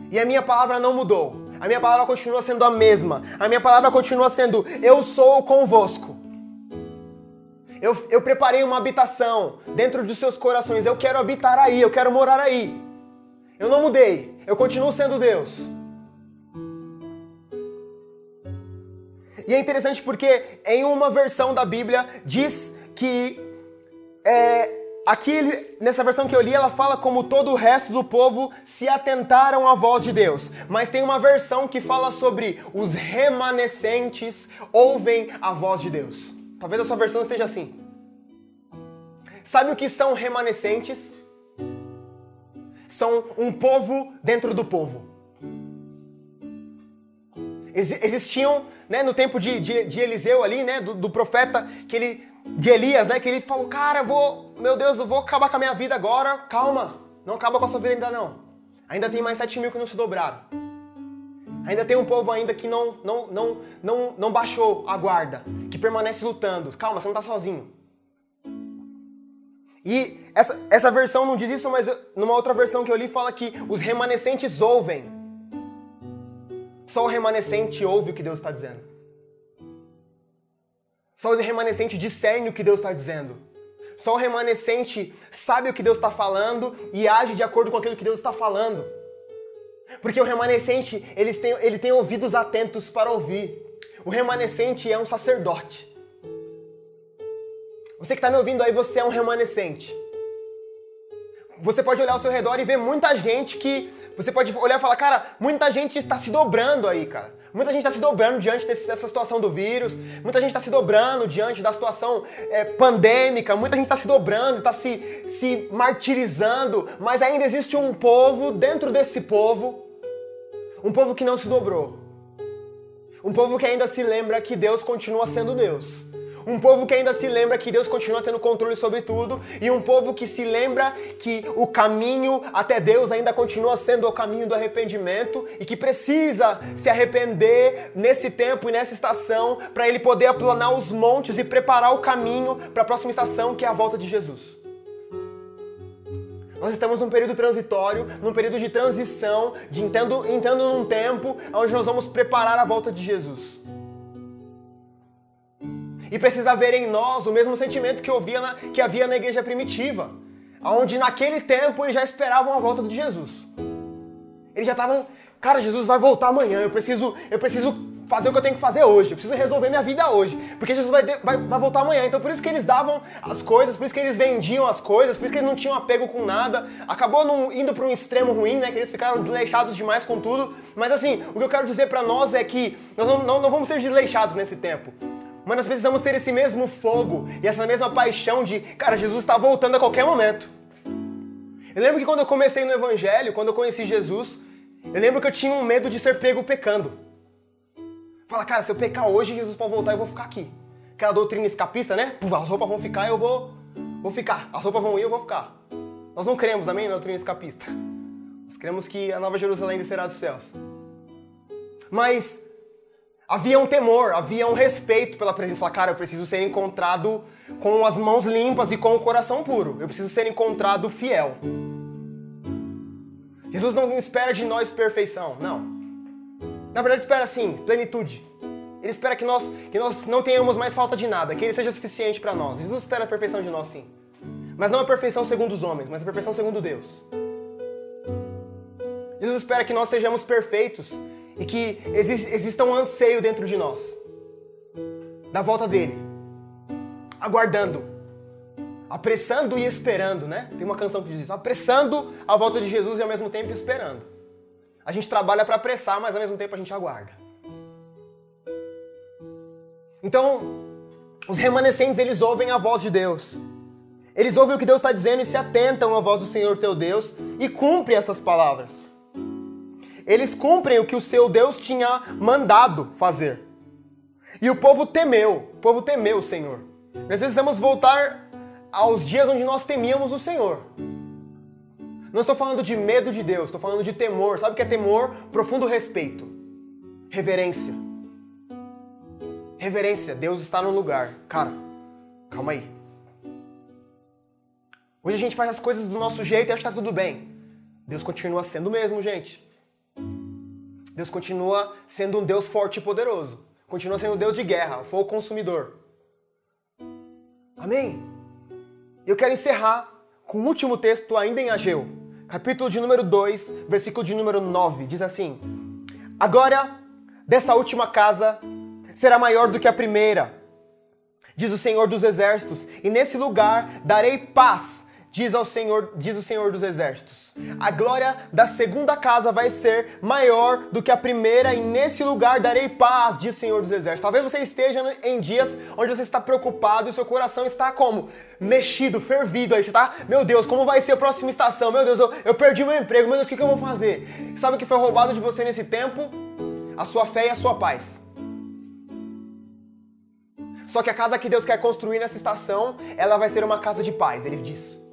E a minha palavra não mudou. A minha palavra continua sendo a mesma. A minha palavra continua sendo: Eu sou convosco. Eu, eu preparei uma habitação dentro dos seus corações. Eu quero habitar aí, eu quero morar aí. Eu não mudei. Eu continuo sendo Deus. E é interessante porque em uma versão da Bíblia diz que é, Aqui, nessa versão que eu li, ela fala como todo o resto do povo se atentaram à voz de Deus. Mas tem uma versão que fala sobre os remanescentes ouvem a voz de Deus. Talvez a sua versão esteja assim. Sabe o que são remanescentes? São um povo dentro do povo. Existiam, né, no tempo de, de, de Eliseu ali, né, do, do profeta, que ele de Elias, né? Que ele falou, cara, eu vou, meu Deus, eu vou acabar com a minha vida agora. Calma, não acaba com a sua vida ainda não. Ainda tem mais sete mil que não se dobraram. Ainda tem um povo ainda que não, não, não, não, não baixou a guarda, que permanece lutando. Calma, você não está sozinho. E essa, essa versão não diz isso, mas numa outra versão que eu li fala que os remanescentes ouvem. Só o remanescente ouve o que Deus está dizendo. Só o remanescente discerne o que Deus está dizendo. Só o remanescente sabe o que Deus está falando e age de acordo com aquilo que Deus está falando. Porque o remanescente, ele tem, ele tem ouvidos atentos para ouvir. O remanescente é um sacerdote. Você que está me ouvindo aí, você é um remanescente. Você pode olhar ao seu redor e ver muita gente que. Você pode olhar e falar, cara, muita gente está se dobrando aí, cara. Muita gente está se dobrando diante desse, dessa situação do vírus. Muita gente está se dobrando diante da situação é, pandêmica. Muita gente está se dobrando, está se, se martirizando. Mas ainda existe um povo dentro desse povo. Um povo que não se dobrou. Um povo que ainda se lembra que Deus continua sendo Deus. Um povo que ainda se lembra que Deus continua tendo controle sobre tudo. E um povo que se lembra que o caminho até Deus ainda continua sendo o caminho do arrependimento e que precisa se arrepender nesse tempo e nessa estação para ele poder aplanar os montes e preparar o caminho para a próxima estação que é a volta de Jesus. Nós estamos num período transitório, num período de transição, de entrando, entrando num tempo onde nós vamos preparar a volta de Jesus. E precisa haver em nós o mesmo sentimento que, havia na, que havia na igreja primitiva, onde naquele tempo eles já esperavam a volta de Jesus. Eles já estavam, cara, Jesus vai voltar amanhã, eu preciso, eu preciso fazer o que eu tenho que fazer hoje, eu preciso resolver minha vida hoje, porque Jesus vai, vai, vai voltar amanhã. Então por isso que eles davam as coisas, por isso que eles vendiam as coisas, por isso que eles não tinham apego com nada. Acabou indo para um extremo ruim, né? Que eles ficaram desleixados demais com tudo. Mas assim, o que eu quero dizer para nós é que nós não, não, não vamos ser desleixados nesse tempo. Mas nós precisamos ter esse mesmo fogo e essa mesma paixão de, cara, Jesus está voltando a qualquer momento. Eu lembro que quando eu comecei no Evangelho, quando eu conheci Jesus, eu lembro que eu tinha um medo de ser pego pecando. Fala, cara, se eu pecar hoje, Jesus pode voltar e eu vou ficar aqui. Aquela doutrina escapista, né? As roupas vão ficar, eu vou, vou ficar. As roupas vão ir, eu vou ficar. Nós não cremos, amém, na doutrina escapista. Nós cremos que a Nova Jerusalém descerá dos céus. Mas Havia um temor, havia um respeito pela presença. Falar, cara, eu preciso ser encontrado com as mãos limpas e com o coração puro. Eu preciso ser encontrado fiel. Jesus não espera de nós perfeição, não. Na verdade, espera assim, plenitude. Ele espera que nós, que nós não tenhamos mais falta de nada, que Ele seja suficiente para nós. Jesus espera a perfeição de nós, sim. Mas não a perfeição segundo os homens, mas a perfeição segundo Deus. Jesus espera que nós sejamos perfeitos e que exista um anseio dentro de nós da volta dele, aguardando, apressando e esperando, né? Tem uma canção que diz isso, apressando a volta de Jesus e ao mesmo tempo esperando. A gente trabalha para apressar, mas ao mesmo tempo a gente aguarda. Então, os remanescentes eles ouvem a voz de Deus. Eles ouvem o que Deus está dizendo e se atentam à voz do Senhor teu Deus e cumprem essas palavras eles cumprem o que o seu Deus tinha mandado fazer. E o povo temeu, o povo temeu o Senhor. Nós precisamos voltar aos dias onde nós temíamos o Senhor. Não estou falando de medo de Deus, estou falando de temor. Sabe o que é temor? Profundo respeito. Reverência. Reverência. Deus está no lugar. Cara, calma aí. Hoje a gente faz as coisas do nosso jeito e acha que está tudo bem. Deus continua sendo o mesmo, gente. Deus continua sendo um Deus forte e poderoso. Continua sendo um Deus de guerra, fogo consumidor. Amém? Eu quero encerrar com o último texto ainda em Ageu. Capítulo de número 2, versículo de número 9. Diz assim: Agora, dessa última casa será maior do que a primeira, diz o Senhor dos Exércitos, e nesse lugar darei paz diz ao Senhor, diz o Senhor dos Exércitos. A glória da segunda casa vai ser maior do que a primeira, e nesse lugar darei paz, diz o Senhor dos Exércitos. Talvez você esteja em dias onde você está preocupado e seu coração está como? Mexido, fervido aí. Você está, meu Deus, como vai ser a próxima estação? Meu Deus, eu, eu perdi meu emprego, meu Deus, o que, que eu vou fazer? Sabe o que foi roubado de você nesse tempo? A sua fé e a sua paz. Só que a casa que Deus quer construir nessa estação, ela vai ser uma casa de paz, ele diz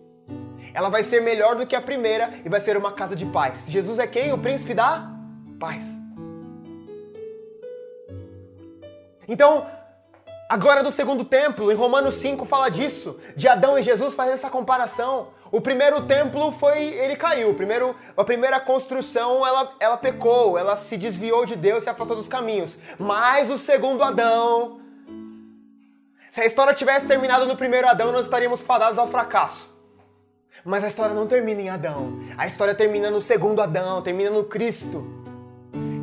ela vai ser melhor do que a primeira e vai ser uma casa de paz. Jesus é quem? O príncipe da paz. Então, agora do segundo templo, em Romanos 5 fala disso, de Adão e Jesus faz essa comparação. O primeiro templo foi, ele caiu. O primeiro, a primeira construção, ela, ela pecou, ela se desviou de Deus e se afastou dos caminhos. Mas o segundo Adão, Se a história tivesse terminado no primeiro Adão, nós estaríamos fadados ao fracasso. Mas a história não termina em Adão. A história termina no segundo Adão, termina no Cristo,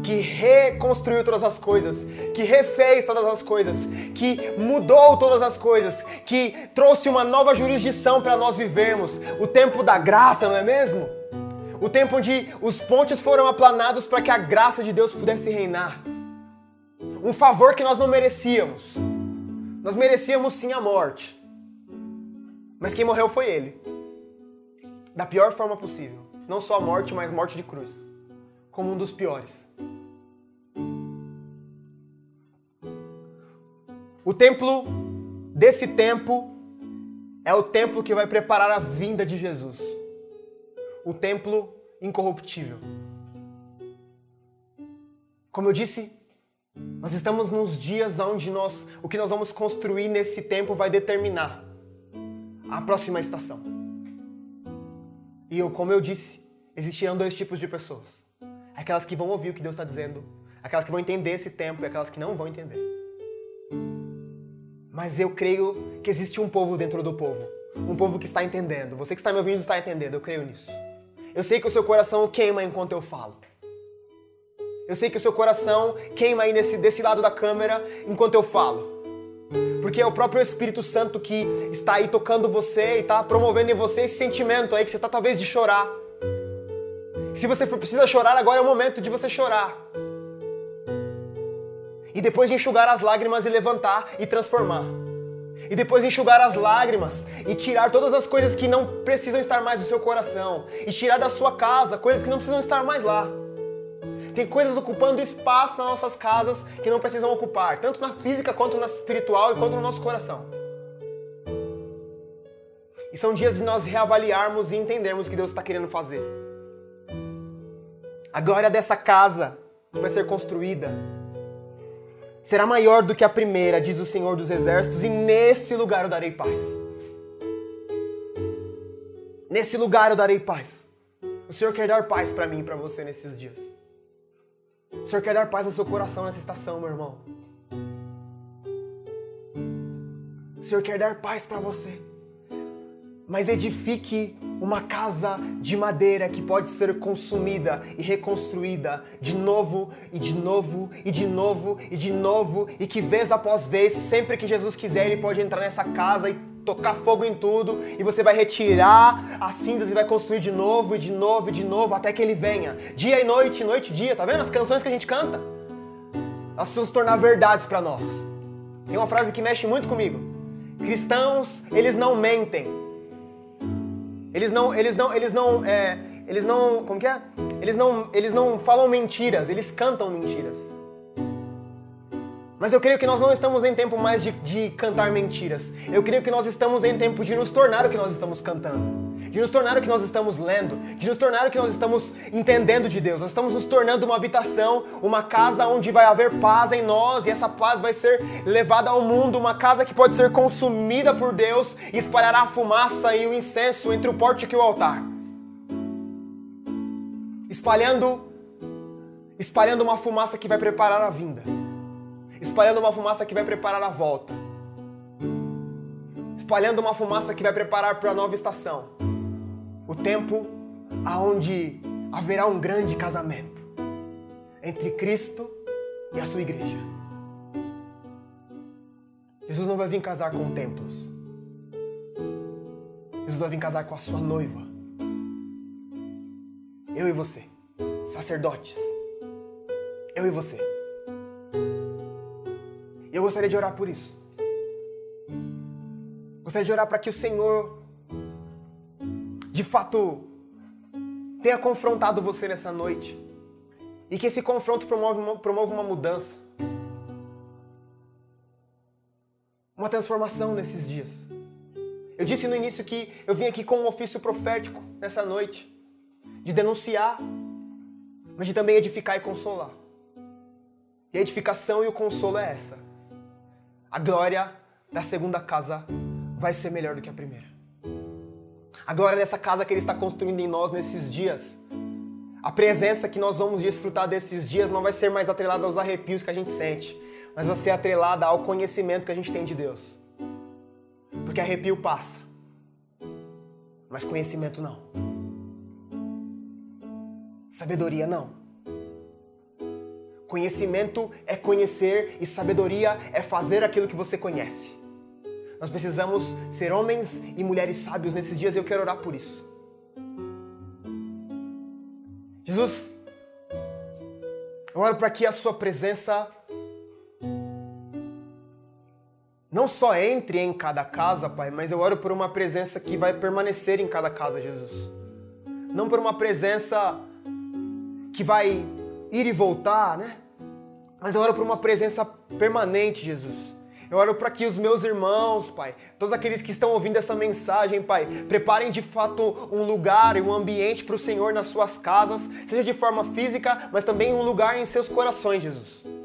que reconstruiu todas as coisas, que refez todas as coisas, que mudou todas as coisas, que trouxe uma nova jurisdição para nós vivermos. O tempo da graça, não é mesmo? O tempo onde os pontes foram aplanados para que a graça de Deus pudesse reinar. Um favor que nós não merecíamos. Nós merecíamos sim a morte. Mas quem morreu foi ele da pior forma possível. Não só a morte, mas morte de cruz. Como um dos piores. O templo desse tempo é o templo que vai preparar a vinda de Jesus. O templo incorruptível. Como eu disse, nós estamos nos dias onde nós, o que nós vamos construir nesse tempo vai determinar a próxima estação. E eu, como eu disse, existirão dois tipos de pessoas: aquelas que vão ouvir o que Deus está dizendo, aquelas que vão entender esse tempo e aquelas que não vão entender. Mas eu creio que existe um povo dentro do povo, um povo que está entendendo. Você que está me ouvindo está entendendo, eu creio nisso. Eu sei que o seu coração queima enquanto eu falo. Eu sei que o seu coração queima aí nesse, desse lado da câmera enquanto eu falo. Porque é o próprio Espírito Santo que está aí tocando você e está promovendo em você esse sentimento aí que você está talvez de chorar. Se você for, precisa chorar, agora é o momento de você chorar. E depois de enxugar as lágrimas e levantar e transformar. E depois de enxugar as lágrimas e tirar todas as coisas que não precisam estar mais no seu coração. E tirar da sua casa coisas que não precisam estar mais lá. Tem coisas ocupando espaço nas nossas casas que não precisam ocupar, tanto na física quanto na espiritual e quanto no nosso coração. E são dias de nós reavaliarmos e entendermos o que Deus está querendo fazer. A glória dessa casa que vai ser construída será maior do que a primeira, diz o Senhor dos Exércitos, e nesse lugar eu darei paz. Nesse lugar eu darei paz. O Senhor quer dar paz para mim e para você nesses dias. O Senhor quer dar paz ao seu coração nessa estação, meu irmão. O Senhor quer dar paz para você. Mas edifique uma casa de madeira que pode ser consumida e reconstruída de novo e de novo e de novo e de novo e que vez após vez, sempre que Jesus quiser, ele pode entrar nessa casa e tocar fogo em tudo e você vai retirar as cinzas e vai construir de novo e de novo e de novo até que ele venha. Dia e noite, noite e dia, tá vendo as canções que a gente canta? Elas precisam se tornar verdades para nós. Tem uma frase que mexe muito comigo. Cristãos, eles não mentem. Eles não, eles não, eles não, é, eles não, como que é? Eles não, eles não falam mentiras, eles cantam mentiras. Mas eu creio que nós não estamos em tempo mais de, de, cantar mentiras. Eu creio que nós estamos em tempo de nos tornar o que nós estamos cantando. De nos tornar o que nós estamos lendo. De nos tornar o que nós estamos entendendo de Deus. Nós estamos nos tornando uma habitação, uma casa onde vai haver paz em nós e essa paz vai ser levada ao mundo. Uma casa que pode ser consumida por Deus e espalhará a fumaça e o incenso entre o pórtico e o altar. Espalhando, espalhando uma fumaça que vai preparar a vinda espalhando uma fumaça que vai preparar a volta. Espalhando uma fumaça que vai preparar para a nova estação. O tempo aonde haverá um grande casamento entre Cristo e a sua igreja. Jesus não vai vir casar com templos. Jesus vai vir casar com a sua noiva. Eu e você, sacerdotes. Eu e você. E eu gostaria de orar por isso. Gostaria de orar para que o Senhor, de fato, tenha confrontado você nessa noite. E que esse confronto uma, promova uma mudança. Uma transformação nesses dias. Eu disse no início que eu vim aqui com um ofício profético nessa noite. De denunciar, mas de também edificar e consolar. E a edificação e o consolo é essa a glória da segunda casa vai ser melhor do que a primeira. A glória dessa casa que Ele está construindo em nós nesses dias, a presença que nós vamos desfrutar desses dias não vai ser mais atrelada aos arrepios que a gente sente, mas vai ser atrelada ao conhecimento que a gente tem de Deus. Porque arrepio passa, mas conhecimento não. Sabedoria não. Conhecimento é conhecer e sabedoria é fazer aquilo que você conhece. Nós precisamos ser homens e mulheres sábios nesses dias e eu quero orar por isso. Jesus, eu oro para que a Sua presença não só entre em cada casa, Pai, mas eu oro por uma presença que vai permanecer em cada casa, Jesus. Não por uma presença que vai ir e voltar, né? Mas eu oro por uma presença permanente, Jesus. Eu oro para que os meus irmãos, Pai, todos aqueles que estão ouvindo essa mensagem, Pai, preparem de fato um lugar e um ambiente para o Senhor nas suas casas, seja de forma física, mas também um lugar em seus corações, Jesus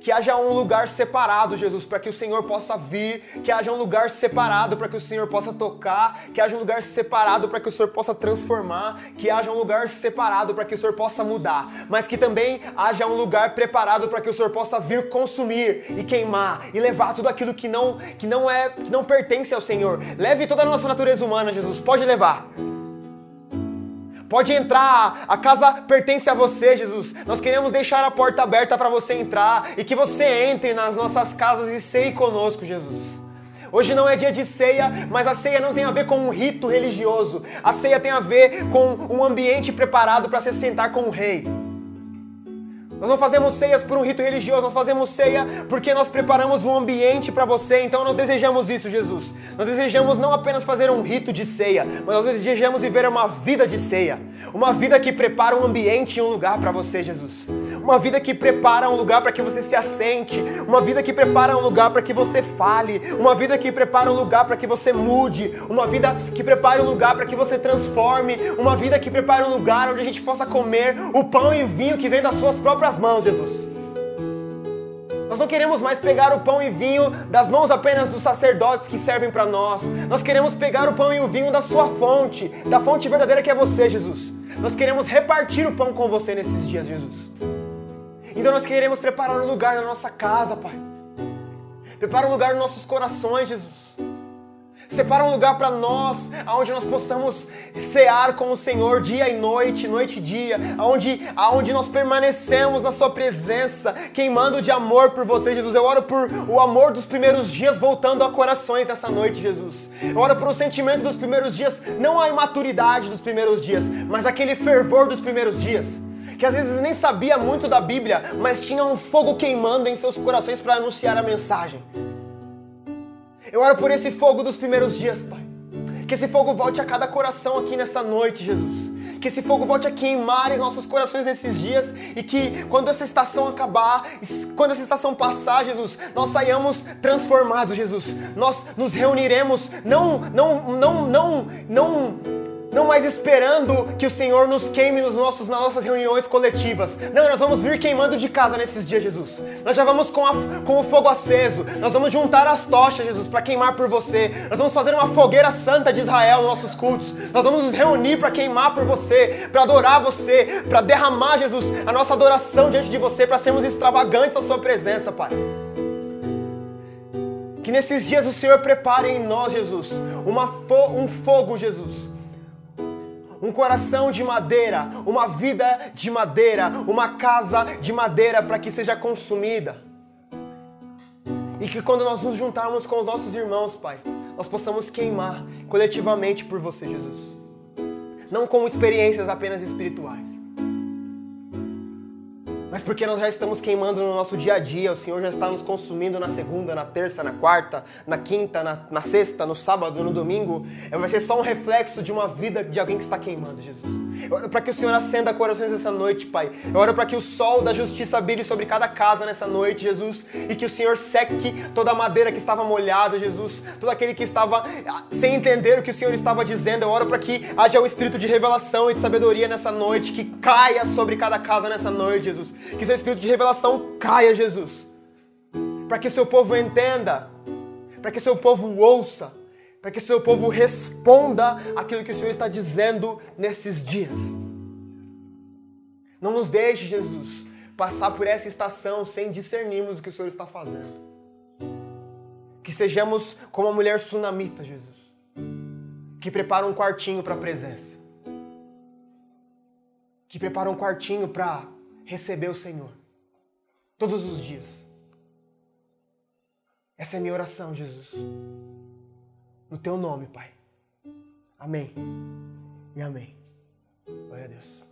que haja um lugar separado, Jesus, para que o Senhor possa vir, que haja um lugar separado para que o Senhor possa tocar, que haja um lugar separado para que o Senhor possa transformar, que haja um lugar separado para que o Senhor possa mudar, mas que também haja um lugar preparado para que o Senhor possa vir consumir e queimar e levar tudo aquilo que não que não é que não pertence ao Senhor. Leve toda a nossa natureza humana, Jesus, pode levar. Pode entrar, a casa pertence a você, Jesus. Nós queremos deixar a porta aberta para você entrar e que você entre nas nossas casas e ceie conosco, Jesus. Hoje não é dia de ceia, mas a ceia não tem a ver com um rito religioso. A ceia tem a ver com um ambiente preparado para se sentar com o rei. Nós não fazemos ceias por um rito religioso, nós fazemos ceia porque nós preparamos um ambiente para você. Então nós desejamos isso, Jesus. Nós desejamos não apenas fazer um rito de ceia, mas nós desejamos viver uma vida de ceia. Uma vida que prepara um ambiente e um lugar para você, Jesus uma vida que prepara um lugar para que você se assente, uma vida que prepara um lugar para que você fale, uma vida que prepara um lugar para que você mude, uma vida que prepara um lugar para que você transforme, uma vida que prepara um lugar onde a gente possa comer o pão e vinho que vem das suas próprias mãos, Jesus. Nós não queremos mais pegar o pão e vinho das mãos apenas dos sacerdotes que servem para nós. Nós queremos pegar o pão e o vinho da sua fonte, da fonte verdadeira que é você, Jesus. Nós queremos repartir o pão com você nesses dias, Jesus. Então nós queremos preparar um lugar na nossa casa, Pai. Prepara um lugar nos nossos corações, Jesus. Separa um lugar para nós, aonde nós possamos cear com o Senhor dia e noite, noite e dia, aonde, aonde nós permanecemos na Sua presença, queimando de amor por você, Jesus. Eu oro por o amor dos primeiros dias voltando a corações nessa noite, Jesus. Eu oro por o sentimento dos primeiros dias, não a imaturidade dos primeiros dias, mas aquele fervor dos primeiros dias que às vezes nem sabia muito da Bíblia, mas tinha um fogo queimando em seus corações para anunciar a mensagem. Eu oro por esse fogo dos primeiros dias, Pai. Que esse fogo volte a cada coração aqui nessa noite, Jesus. Que esse fogo volte a queimar em nossos corações nesses dias e que quando essa estação acabar, quando essa estação passar, Jesus, nós saiamos transformados, Jesus. Nós nos reuniremos não não não não não não mais esperando que o Senhor nos queime nos nossos, nas nossas reuniões coletivas. Não, nós vamos vir queimando de casa nesses dias, Jesus. Nós já vamos com, a, com o fogo aceso. Nós vamos juntar as tochas, Jesus, para queimar por você. Nós vamos fazer uma fogueira santa de Israel nos nossos cultos. Nós vamos nos reunir para queimar por você, para adorar você, para derramar, Jesus, a nossa adoração diante de você, para sermos extravagantes na Sua presença, Pai. Que nesses dias o Senhor prepare em nós, Jesus, fo um fogo, Jesus um coração de madeira, uma vida de madeira, uma casa de madeira para que seja consumida. E que quando nós nos juntarmos com os nossos irmãos, Pai, nós possamos queimar coletivamente por você, Jesus. Não com experiências apenas espirituais mas porque nós já estamos queimando no nosso dia a dia, o Senhor já está nos consumindo na segunda, na terça, na quarta, na quinta, na, na sexta, no sábado, no domingo. É, vai ser só um reflexo de uma vida de alguém que está queimando, Jesus. Eu oro para que o Senhor acenda corações essa noite, Pai. Eu oro para que o sol da justiça brilhe sobre cada casa nessa noite, Jesus. E que o Senhor seque toda a madeira que estava molhada, Jesus. Todo aquele que estava ah, sem entender o que o Senhor estava dizendo. Eu oro para que haja um espírito de revelação e de sabedoria nessa noite, que caia sobre cada casa nessa noite, Jesus. Que seu espírito de revelação caia, Jesus. Para que seu povo entenda, para que seu povo ouça para que seu povo responda aquilo que o Senhor está dizendo nesses dias. Não nos deixe, Jesus, passar por essa estação sem discernirmos o que o Senhor está fazendo. Que sejamos como a mulher sunamita, Jesus. Que prepara um quartinho para a presença. Que prepara um quartinho para receber o Senhor. Todos os dias. Essa é a minha oração, Jesus. No teu nome, Pai. Amém. E amém. Glória a Deus.